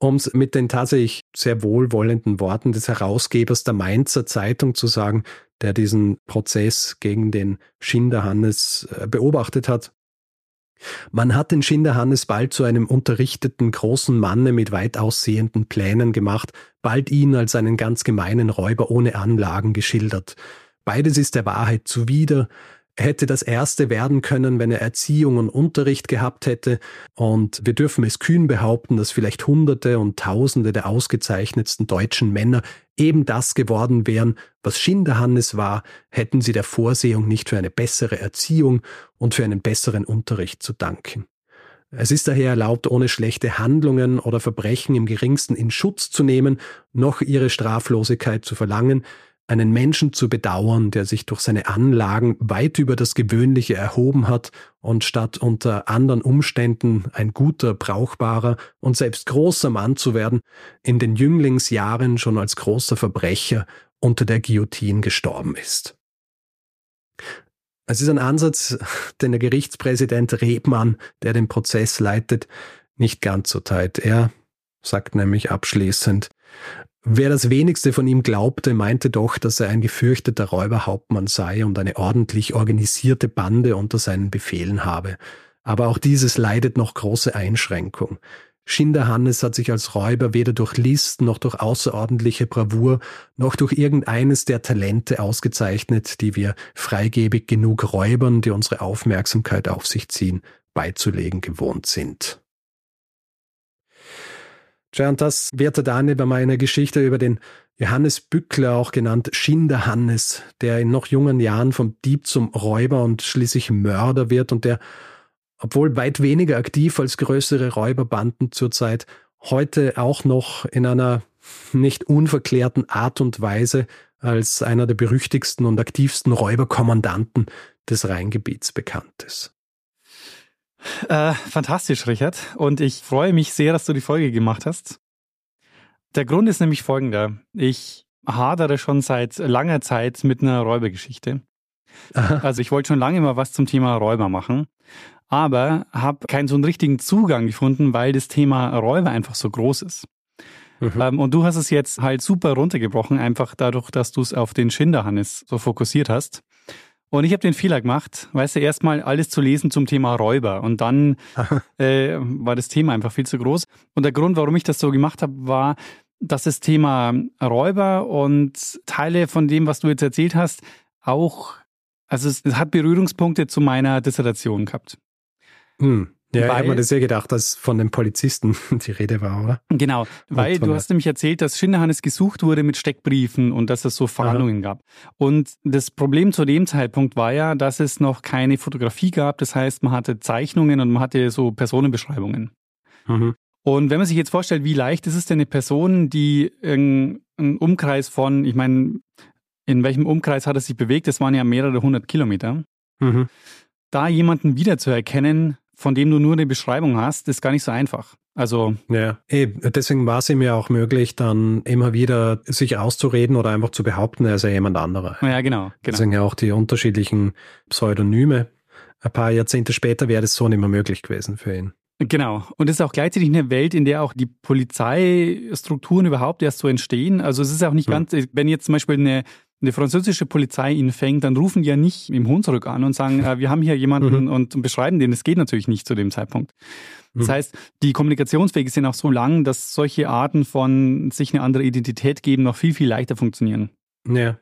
Um es mit den tatsächlich sehr wohlwollenden Worten des Herausgebers der Mainzer Zeitung zu sagen, der diesen Prozess gegen den Schinderhannes äh, beobachtet hat. Man hat den Schinderhannes bald zu einem unterrichteten großen Manne mit weit aussehenden Plänen gemacht, bald ihn als einen ganz gemeinen Räuber ohne Anlagen geschildert. Beides ist der Wahrheit zuwider. Er hätte das erste werden können, wenn er Erziehung und Unterricht gehabt hätte, und wir dürfen es kühn behaupten, dass vielleicht Hunderte und Tausende der ausgezeichnetsten deutschen Männer eben das geworden wären, was Schinderhannes war, hätten sie der Vorsehung nicht für eine bessere Erziehung und für einen besseren Unterricht zu danken. Es ist daher erlaubt, ohne schlechte Handlungen oder Verbrechen im geringsten in Schutz zu nehmen, noch ihre Straflosigkeit zu verlangen, einen Menschen zu bedauern, der sich durch seine Anlagen weit über das Gewöhnliche erhoben hat und statt unter anderen Umständen ein guter, brauchbarer und selbst großer Mann zu werden, in den Jünglingsjahren schon als großer Verbrecher unter der Guillotine gestorben ist. Es ist ein Ansatz, den der Gerichtspräsident Rebmann, der den Prozess leitet, nicht ganz so teilt. Er sagt nämlich abschließend, Wer das wenigste von ihm glaubte, meinte doch, dass er ein gefürchteter Räuberhauptmann sei und eine ordentlich organisierte Bande unter seinen Befehlen habe. Aber auch dieses leidet noch große Einschränkung. Schinderhannes hat sich als Räuber weder durch List noch durch außerordentliche Bravour noch durch irgendeines der Talente ausgezeichnet, die wir freigebig genug Räubern, die unsere Aufmerksamkeit auf sich ziehen, beizulegen gewohnt sind. Tja, und das währte dann über meine Geschichte über den Johannes Bückler, auch genannt Schinderhannes, der in noch jungen Jahren vom Dieb zum Räuber und schließlich Mörder wird und der, obwohl weit weniger aktiv als größere Räuberbanden zurzeit, heute auch noch in einer nicht unverklärten Art und Weise als einer der berüchtigsten und aktivsten Räuberkommandanten des Rheingebiets bekannt ist. Äh, fantastisch, Richard. Und ich freue mich sehr, dass du die Folge gemacht hast. Der Grund ist nämlich folgender. Ich hadere schon seit langer Zeit mit einer Räubergeschichte. Aha. Also ich wollte schon lange mal was zum Thema Räuber machen, aber habe keinen so einen richtigen Zugang gefunden, weil das Thema Räuber einfach so groß ist. Mhm. Ähm, und du hast es jetzt halt super runtergebrochen, einfach dadurch, dass du es auf den Schinderhannes so fokussiert hast. Und ich habe den Fehler gemacht, weißt du, erstmal alles zu lesen zum Thema Räuber. Und dann äh, war das Thema einfach viel zu groß. Und der Grund, warum ich das so gemacht habe, war, dass das Thema Räuber und Teile von dem, was du jetzt erzählt hast, auch, also es, es hat Berührungspunkte zu meiner Dissertation gehabt. Hm. Ja, weil, ich habe mir das ja gedacht, dass von den Polizisten die Rede war, oder? Genau, weil du hast nämlich erzählt, dass Schinderhannes gesucht wurde mit Steckbriefen und dass es so Fahndungen gab. Und das Problem zu dem Zeitpunkt war ja, dass es noch keine Fotografie gab. Das heißt, man hatte Zeichnungen und man hatte so Personenbeschreibungen. Mhm. Und wenn man sich jetzt vorstellt, wie leicht ist es denn eine Person, die einen Umkreis von, ich meine, in welchem Umkreis hat es sich bewegt? Das waren ja mehrere hundert Kilometer. Mhm. Da jemanden wiederzuerkennen, von dem du nur eine Beschreibung hast, ist gar nicht so einfach. Also. Ja, eben. deswegen war es ihm ja auch möglich, dann immer wieder sich auszureden oder einfach zu behaupten, er sei jemand anderer. Ja, genau. genau. Deswegen ja auch die unterschiedlichen Pseudonyme. Ein paar Jahrzehnte später wäre das so nicht mehr möglich gewesen für ihn. Genau. Und es ist auch gleichzeitig eine Welt, in der auch die Polizeistrukturen überhaupt erst so entstehen. Also es ist auch nicht hm. ganz, wenn jetzt zum Beispiel eine eine französische Polizei ihn fängt, dann rufen die ja nicht im Hunsrück an und sagen, äh, wir haben hier jemanden mhm. und beschreiben den. Das geht natürlich nicht zu dem Zeitpunkt. Das mhm. heißt, die Kommunikationswege sind auch so lang, dass solche Arten von sich eine andere Identität geben noch viel, viel leichter funktionieren. Ja.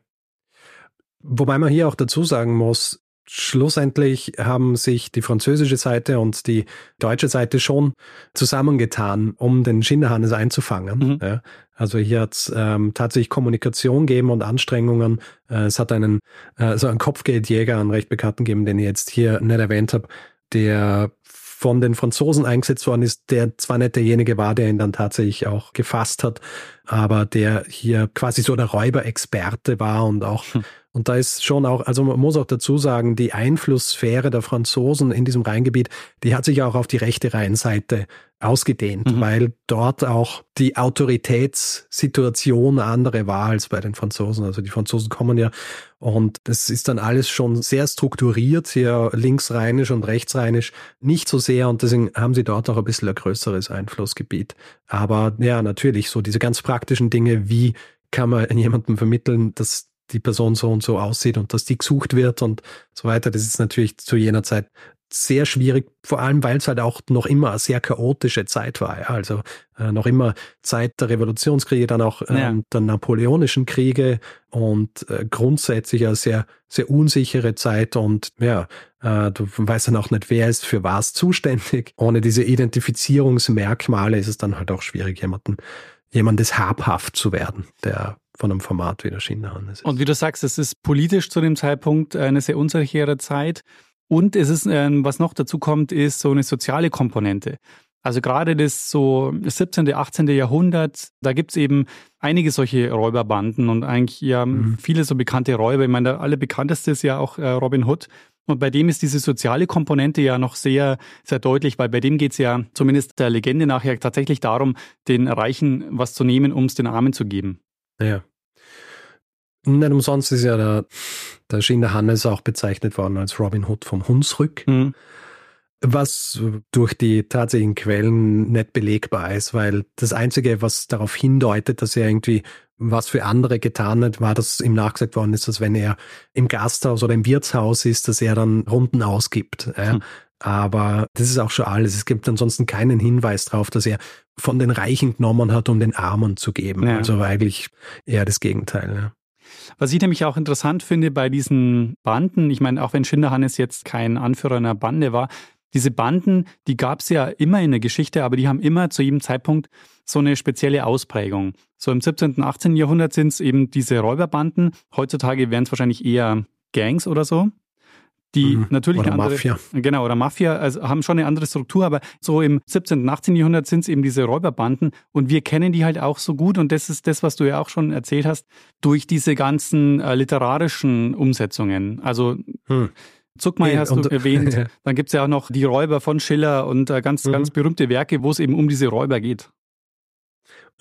Wobei man hier auch dazu sagen muss, schlussendlich haben sich die französische Seite und die deutsche Seite schon zusammengetan, um den Schinderhannes einzufangen. Mhm. Ja, also hier hat es ähm, tatsächlich Kommunikation gegeben und Anstrengungen. Äh, es hat einen äh, so einen Kopfgeldjäger, einen recht bekannten gegeben, den ich jetzt hier nicht erwähnt habe, der von den Franzosen eingesetzt worden ist, der zwar nicht derjenige war, der ihn dann tatsächlich auch gefasst hat, aber der hier quasi so der Räuberexperte war und auch hm. Und da ist schon auch, also man muss auch dazu sagen, die Einflusssphäre der Franzosen in diesem Rheingebiet, die hat sich auch auf die rechte Rheinseite ausgedehnt, mhm. weil dort auch die Autoritätssituation andere war als bei den Franzosen. Also die Franzosen kommen ja und das ist dann alles schon sehr strukturiert, sehr linksrheinisch und rechtsrheinisch, nicht so sehr und deswegen haben sie dort auch ein bisschen ein größeres Einflussgebiet. Aber ja, natürlich, so diese ganz praktischen Dinge, wie kann man jemandem vermitteln, dass die Person so und so aussieht und dass die gesucht wird und so weiter. Das ist natürlich zu jener Zeit sehr schwierig, vor allem weil es halt auch noch immer eine sehr chaotische Zeit war. Ja? Also äh, noch immer Zeit der Revolutionskriege, dann auch ähm, ja. der napoleonischen Kriege und äh, grundsätzlich eine sehr, sehr unsichere Zeit und ja, äh, du weißt dann auch nicht, wer ist für was zuständig. Ohne diese Identifizierungsmerkmale ist es dann halt auch schwierig, jemanden, jemandes habhaft zu werden, der von einem Format wie der Schinderhannes ist. Und wie du sagst, es ist politisch zu dem Zeitpunkt eine sehr unsichere Zeit. Und es ist, ähm, was noch dazu kommt, ist so eine soziale Komponente. Also gerade das so 17., 18. Jahrhundert, da gibt's eben einige solche Räuberbanden und eigentlich ja mhm. viele so bekannte Räuber. Ich meine, der alle bekannteste ist ja auch äh, Robin Hood. Und bei dem ist diese soziale Komponente ja noch sehr, sehr deutlich, weil bei dem geht's ja zumindest der Legende nachher tatsächlich darum, den Reichen was zu nehmen, um es den Armen zu geben. Ja. Nicht umsonst ist ja der, der Schinder Hannes auch bezeichnet worden als Robin Hood vom Hunsrück. Mhm. Was durch die tatsächlichen Quellen nicht belegbar ist, weil das Einzige, was darauf hindeutet, dass er irgendwie was für andere getan hat, war, dass ihm nachgesagt worden ist, dass wenn er im Gasthaus oder im Wirtshaus ist, dass er dann Runden ausgibt. Ja. Hm. Aber das ist auch schon alles. Es gibt ansonsten keinen Hinweis darauf, dass er von den Reichen genommen hat, um den Armen zu geben. Ja. Also eigentlich eher das Gegenteil. Ja. Was ich nämlich auch interessant finde bei diesen Banden, ich meine, auch wenn Schinderhannes jetzt kein Anführer einer Bande war, diese Banden, die gab es ja immer in der Geschichte, aber die haben immer zu jedem Zeitpunkt so eine spezielle Ausprägung. So im 17., und 18. Jahrhundert sind es eben diese Räuberbanden. Heutzutage wären es wahrscheinlich eher Gangs oder so die mhm. natürlich oder eine andere, Mafia. genau oder Mafia, also haben schon eine andere Struktur, aber so im 17. und 18. Jahrhundert sind es eben diese Räuberbanden und wir kennen die halt auch so gut und das ist das, was du ja auch schon erzählt hast, durch diese ganzen äh, literarischen Umsetzungen. Also hm. Zuckmeier hast und, du erwähnt, dann gibt's ja auch noch die Räuber von Schiller und äh, ganz, mhm. ganz berühmte Werke, wo es eben um diese Räuber geht.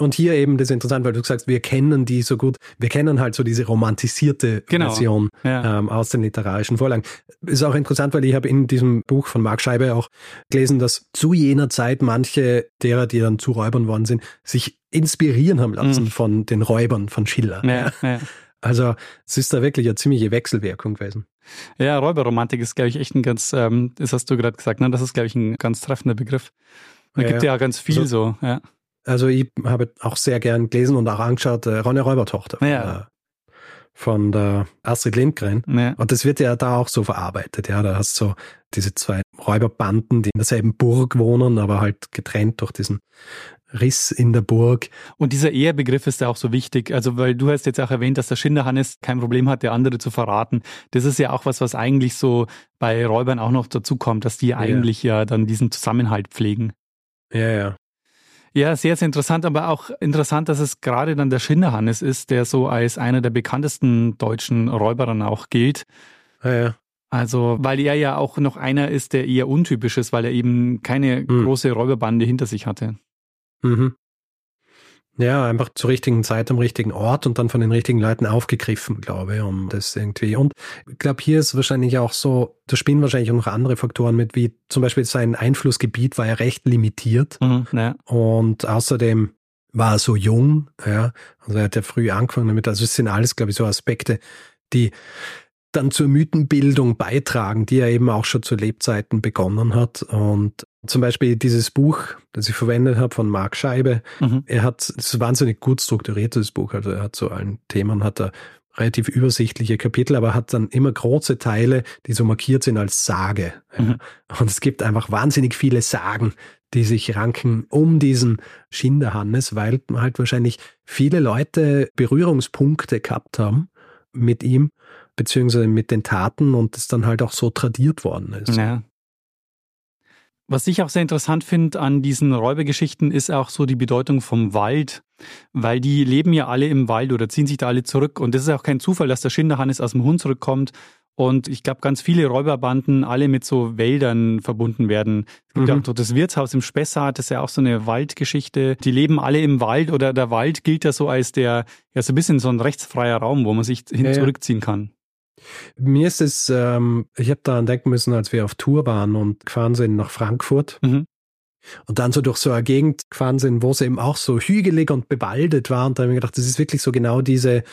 Und hier eben, das ist interessant, weil du sagst, wir kennen die so gut, wir kennen halt so diese romantisierte genau. Version ja. ähm, aus den literarischen Vorlagen. Ist auch interessant, weil ich habe in diesem Buch von Marc Scheibe auch gelesen, dass zu jener Zeit manche derer, die dann zu Räubern worden sind, sich inspirieren haben lassen mhm. von den Räubern von Schiller. Ja, ja. Also es ist da wirklich eine ziemliche Wechselwirkung gewesen. Ja, Räuberromantik ist, glaube ich, echt ein ganz, ähm, das hast du gerade gesagt, ne? das ist, glaube ich, ein ganz treffender Begriff. Es gibt ja ganz viel also, so, ja. Also ich habe auch sehr gern gelesen und auch angeschaut, äh, Ronja Räubertochter von, ja. der, von der Astrid Lindgren. Ja. Und das wird ja da auch so verarbeitet. Ja, da hast du so diese zwei Räuberbanden, die in derselben Burg wohnen, aber halt getrennt durch diesen Riss in der Burg. Und dieser Ehebegriff ist ja auch so wichtig. Also, weil du hast jetzt auch erwähnt, dass der Schinderhannes kein Problem hat, der andere zu verraten. Das ist ja auch was, was eigentlich so bei Räubern auch noch dazu kommt, dass die ja. eigentlich ja dann diesen Zusammenhalt pflegen. Ja, ja. Ja, sehr, sehr interessant, aber auch interessant, dass es gerade dann der Schinderhannes ist, der so als einer der bekanntesten deutschen Räuber dann auch gilt. Ja, ja. Also, weil er ja auch noch einer ist, der eher untypisch ist, weil er eben keine mhm. große Räuberbande hinter sich hatte. Mhm. Ja, einfach zur richtigen Zeit am richtigen Ort und dann von den richtigen Leuten aufgegriffen, glaube ich, um das irgendwie. Und ich glaube, hier ist wahrscheinlich auch so, da spielen wahrscheinlich auch noch andere Faktoren mit, wie zum Beispiel sein Einflussgebiet war ja recht limitiert. Mhm, ja. Und außerdem war so jung, ja. Also er hat ja früh angefangen damit. Also es sind alles, glaube ich, so Aspekte, die dann zur Mythenbildung beitragen, die er eben auch schon zu Lebzeiten begonnen hat. Und zum Beispiel dieses Buch, das ich verwendet habe von Marc Scheibe, mhm. er hat, es ist wahnsinnig gut strukturiertes Buch, also er hat zu allen Themen, hat er relativ übersichtliche Kapitel, aber hat dann immer große Teile, die so markiert sind als Sage. Mhm. Und es gibt einfach wahnsinnig viele Sagen, die sich ranken um diesen Schinderhannes, weil halt wahrscheinlich viele Leute Berührungspunkte gehabt haben mit ihm beziehungsweise mit den Taten und es dann halt auch so tradiert worden ist. Ja. Was ich auch sehr interessant finde an diesen Räubergeschichten ist auch so die Bedeutung vom Wald, weil die leben ja alle im Wald oder ziehen sich da alle zurück und das ist auch kein Zufall, dass der Schinderhannes aus dem Hund zurückkommt und ich glaube, ganz viele Räuberbanden alle mit so Wäldern verbunden werden. Es gibt mhm. auch so das Wirtshaus im Spessart, das ist ja auch so eine Waldgeschichte. Die leben alle im Wald oder der Wald gilt ja so als der, ja so ein bisschen so ein rechtsfreier Raum, wo man sich hin ja, zurückziehen kann. Mir ist es, ähm, ich habe daran denken müssen, als wir auf Tour waren und gefahren sind nach Frankfurt. Mhm. Und dann so durch so eine Gegend gefahren sind, wo es eben auch so hügelig und bewaldet war. Und da habe ich mir gedacht, das ist wirklich so genau diese,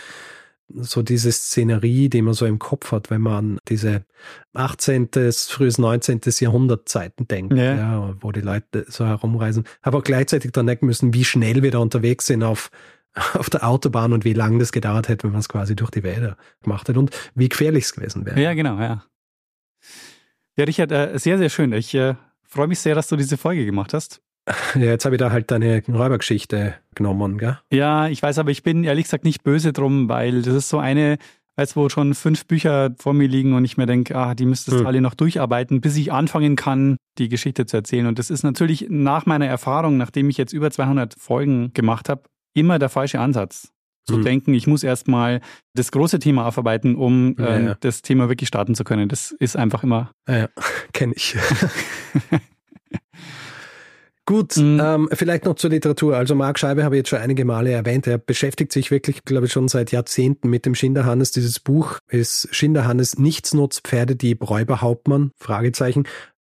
so diese Szenerie, die man so im Kopf hat, wenn man an diese 18., frühes 19. Jahrhundert Zeiten denkt, ja. ja. wo die Leute so herumreisen. Aber auch gleichzeitig dann denken müssen, wie schnell wir da unterwegs sind auf auf der Autobahn und wie lange das gedauert hätte, wenn man es quasi durch die Wälder gemacht hätte und wie gefährlich es gewesen wäre. Ja, genau, ja. Ja, Richard, äh, sehr, sehr schön. Ich äh, freue mich sehr, dass du diese Folge gemacht hast. Ja, jetzt habe ich da halt deine Räubergeschichte genommen, gell? Ja, ich weiß, aber ich bin ehrlich gesagt nicht böse drum, weil das ist so eine, als wo schon fünf Bücher vor mir liegen und ich mir denke, ah, die müsstest hm. alle noch durcharbeiten, bis ich anfangen kann, die Geschichte zu erzählen. Und das ist natürlich nach meiner Erfahrung, nachdem ich jetzt über 200 Folgen gemacht habe, immer der falsche Ansatz. Zu mhm. denken, ich muss erstmal das große Thema aufarbeiten, um ja, äh, ja. das Thema wirklich starten zu können. Das ist einfach immer. Ja, ja. kenne ich. Gut, mhm. ähm, vielleicht noch zur Literatur. Also Marc Scheibe habe ich jetzt schon einige Male erwähnt. Er beschäftigt sich wirklich, glaube ich, schon seit Jahrzehnten mit dem Schinderhannes. Dieses Buch ist Schinderhannes Nichtsnutz Pferdedieb Räuberhauptmann? Fragezeichen.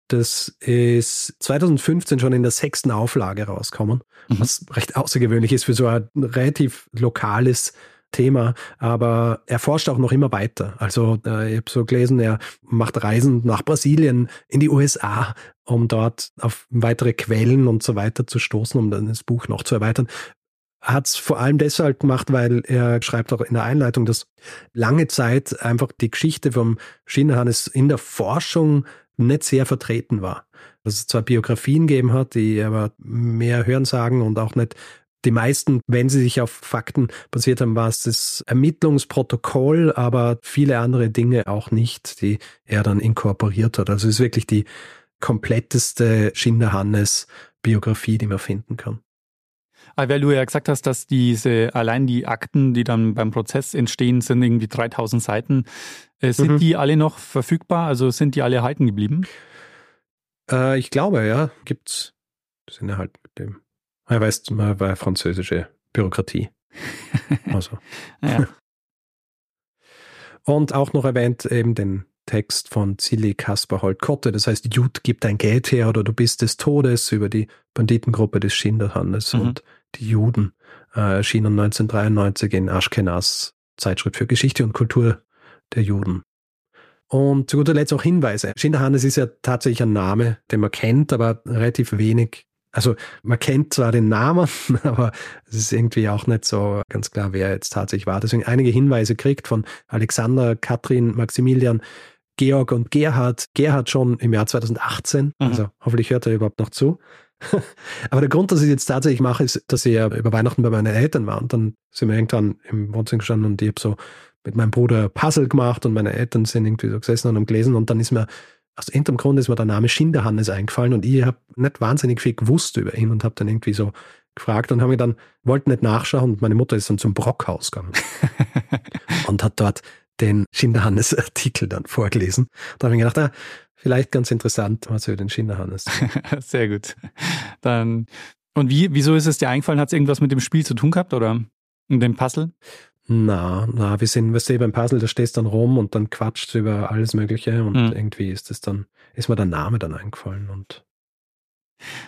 Das ist 2015 schon in der sechsten Auflage rausgekommen, mhm. was recht außergewöhnlich ist für so ein relativ lokales Thema, aber er forscht auch noch immer weiter. Also äh, ich habe so gelesen, er macht Reisen nach Brasilien, in die USA, um dort auf weitere Quellen und so weiter zu stoßen, um dann das Buch noch zu erweitern. Hat es vor allem deshalb gemacht, weil er schreibt auch in der Einleitung, dass lange Zeit einfach die Geschichte vom Schinderhannes in der Forschung nicht sehr vertreten war. Dass es zwar Biografien gegeben hat, die aber mehr Hörensagen und auch nicht die meisten, wenn sie sich auf Fakten basiert haben, war es das Ermittlungsprotokoll, aber viele andere Dinge auch nicht, die er dann inkorporiert hat. Also es ist wirklich die kompletteste Schinderhannes-Biografie, die man finden kann. Weil du ja gesagt hast, dass diese, allein die Akten, die dann beim Prozess entstehen, sind irgendwie 3000 Seiten. Äh, sind mhm. die alle noch verfügbar? Also sind die alle erhalten geblieben? Äh, ich glaube, ja. Gibt's. Sind erhalten mit dem. Er weiß, man war französische Bürokratie. also. ja. Und auch noch erwähnt eben den Text von Zilli Kaspar Holt-Kotte, das heißt, Jud gibt dein Geld her oder du bist des Todes über die Banditengruppe des Schinderhannes mhm. und die Juden äh, erschienen 1993 in Ashkenaz, Zeitschrift für Geschichte und Kultur der Juden. Und zu guter Letzt auch Hinweise. Schinderhannes ist ja tatsächlich ein Name, den man kennt, aber relativ wenig. Also man kennt zwar den Namen, aber es ist irgendwie auch nicht so ganz klar, wer jetzt tatsächlich war. Deswegen einige Hinweise kriegt von Alexander, Katrin, Maximilian, Georg und Gerhard. Gerhard schon im Jahr 2018. Mhm. Also hoffentlich hört er überhaupt noch zu. Aber der Grund, dass ich es jetzt tatsächlich mache, ist, dass ich ja über Weihnachten bei meinen Eltern war und dann sind wir irgendwann im Wohnzimmer gestanden und ich habe so mit meinem Bruder Puzzle gemacht und meine Eltern sind irgendwie so gesessen und haben gelesen und dann ist mir aus irgendeinem Grund ist mir der Name Schinderhannes eingefallen und ich habe nicht wahnsinnig viel gewusst über ihn und habe dann irgendwie so gefragt und habe mir dann, wollte nicht nachschauen und meine Mutter ist dann zum Brockhaus gegangen und hat dort den Schinderhannes-Artikel dann vorgelesen. Da habe ich gedacht, ah, vielleicht ganz interessant, was über den Schinderhannes. Sehr gut. Dann, und wie, wieso ist es dir eingefallen? Hat es irgendwas mit dem Spiel zu tun gehabt oder mit dem Puzzle? Na, na, wir sind, weißt du, beim Puzzle, da stehst dann rum und dann quatscht über alles Mögliche und mhm. irgendwie ist es dann, ist mir der Name dann eingefallen und.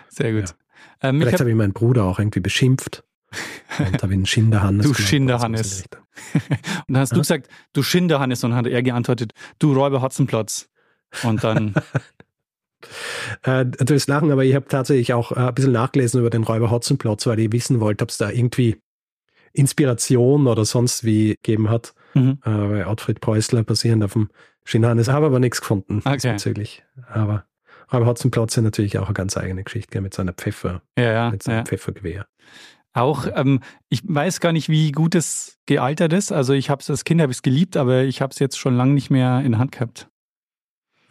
Sehr gut. Ja. Ähm, Vielleicht habe hab ich meinen Bruder auch irgendwie beschimpft Und da bin Schinderhannes. Du Schinderhannes. und dann hast ja? du gesagt, du Schinderhannes, und dann hat er geantwortet, du Räuber Hotzenplotz. Und dann. äh, du wirst lachen, aber ich habe tatsächlich auch äh, ein bisschen nachgelesen über den Räuber Hotzenplotz, weil ich wissen wollte, ob es da irgendwie Inspiration oder sonst wie gegeben hat. Mhm. Äh, bei Ottfried Preußler basierend auf dem Schinderhannes. Habe aber nichts gefunden okay. diesbezüglich. Aber Räuber Hotzenplotz ist natürlich auch eine ganz eigene Geschichte mit seiner Pfeffer, ja, ja, mit seinem ja. Pfeffergewehr. Auch, ähm, ich weiß gar nicht, wie gut es gealtert ist. Also ich habe es als Kind habe ich es geliebt, aber ich habe es jetzt schon lange nicht mehr in der Hand gehabt.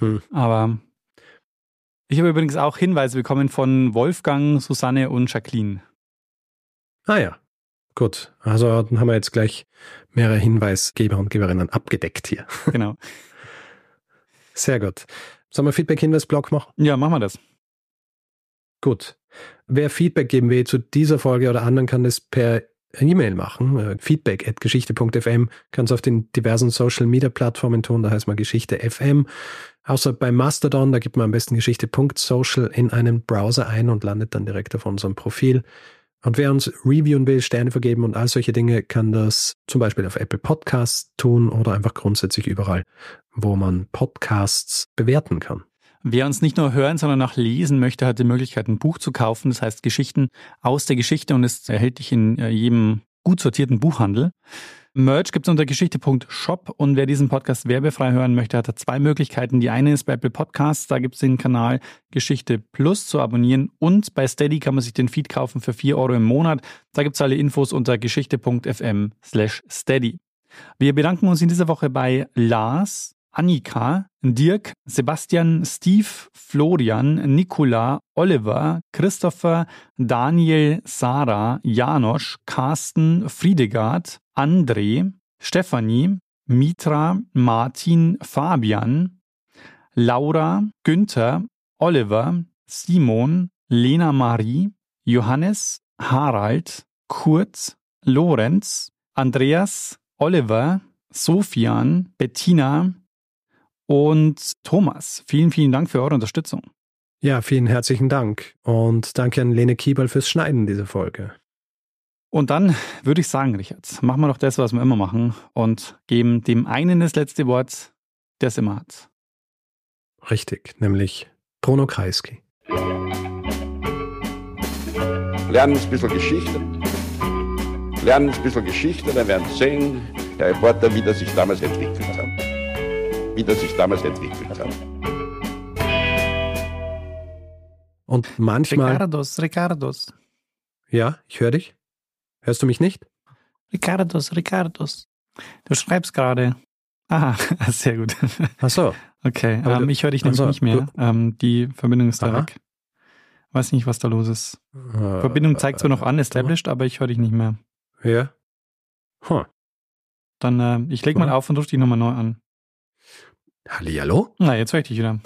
Hm. Aber ich habe übrigens auch Hinweise bekommen von Wolfgang, Susanne und Jacqueline. Ah ja, gut. Also haben wir jetzt gleich mehrere Hinweisgeber und Geberinnen abgedeckt hier. Genau. Sehr gut. Sollen wir Feedback-Hinweis-Blog machen? Ja, machen wir das. Gut. Wer Feedback geben will zu dieser Folge oder anderen, kann das per E-Mail machen. Äh, feedback at geschichte.fm kann es auf den diversen Social Media Plattformen tun, da heißt man Geschichte FM. Außer bei Mastodon, da gibt man am besten geschichte.social in einen Browser ein und landet dann direkt auf unserem Profil. Und wer uns reviewen will, Sterne vergeben und all solche Dinge, kann das zum Beispiel auf Apple Podcasts tun oder einfach grundsätzlich überall, wo man Podcasts bewerten kann. Wer uns nicht nur hören, sondern auch lesen möchte, hat die Möglichkeit, ein Buch zu kaufen. Das heißt Geschichten aus der Geschichte und ist erhältlich in äh, jedem gut sortierten Buchhandel. Merch gibt es unter geschichte.shop und wer diesen Podcast werbefrei hören möchte, hat da zwei Möglichkeiten. Die eine ist bei Apple Podcasts, da gibt es den Kanal Geschichte Plus zu abonnieren und bei Steady kann man sich den Feed kaufen für vier Euro im Monat. Da gibt es alle Infos unter geschichte.fm slash steady. Wir bedanken uns in dieser Woche bei Lars, Annika, Dirk, Sebastian, Steve, Florian, Nikola, Oliver, Christopher, Daniel, Sarah, Janosch, Carsten, Friedegard, André, Stefanie, Mitra, Martin, Fabian, Laura, Günther, Oliver, Simon, Lena Marie, Johannes, Harald, Kurt, Lorenz, Andreas, Oliver, Sofian, Bettina, und Thomas, vielen, vielen Dank für eure Unterstützung. Ja, vielen herzlichen Dank und danke an Lene Kiebel fürs Schneiden dieser Folge. Und dann würde ich sagen, Richard, machen wir doch das, was wir immer machen und geben dem einen das letzte Wort, der es immer hat. Richtig, nämlich Bruno Kreisky. Lernen ein bisschen Geschichte. Lernen ein bisschen Geschichte, dann werden Sie sehen, der Reporter, wie das sich damals entwickelt hat wie das sich damals entwickelt hat. Und manchmal. Ricardos, Ricardos. Ja, ich höre dich. Hörst du mich nicht? Ricardos, Ricardos. Du schreibst gerade. Aha, sehr gut. Ach so. Okay, ähm, ich höre dich nämlich so, nicht mehr. Ähm, die Verbindung ist da weg. Weiß nicht, was da los ist. Uh, Verbindung zeigt zwar noch an, established, aber ich höre dich nicht mehr. Ja. Huh. Dann, äh, ich leg mal auf und rufe dich nochmal neu an. Hallihallo? Na, jetzt höre ich dich wieder.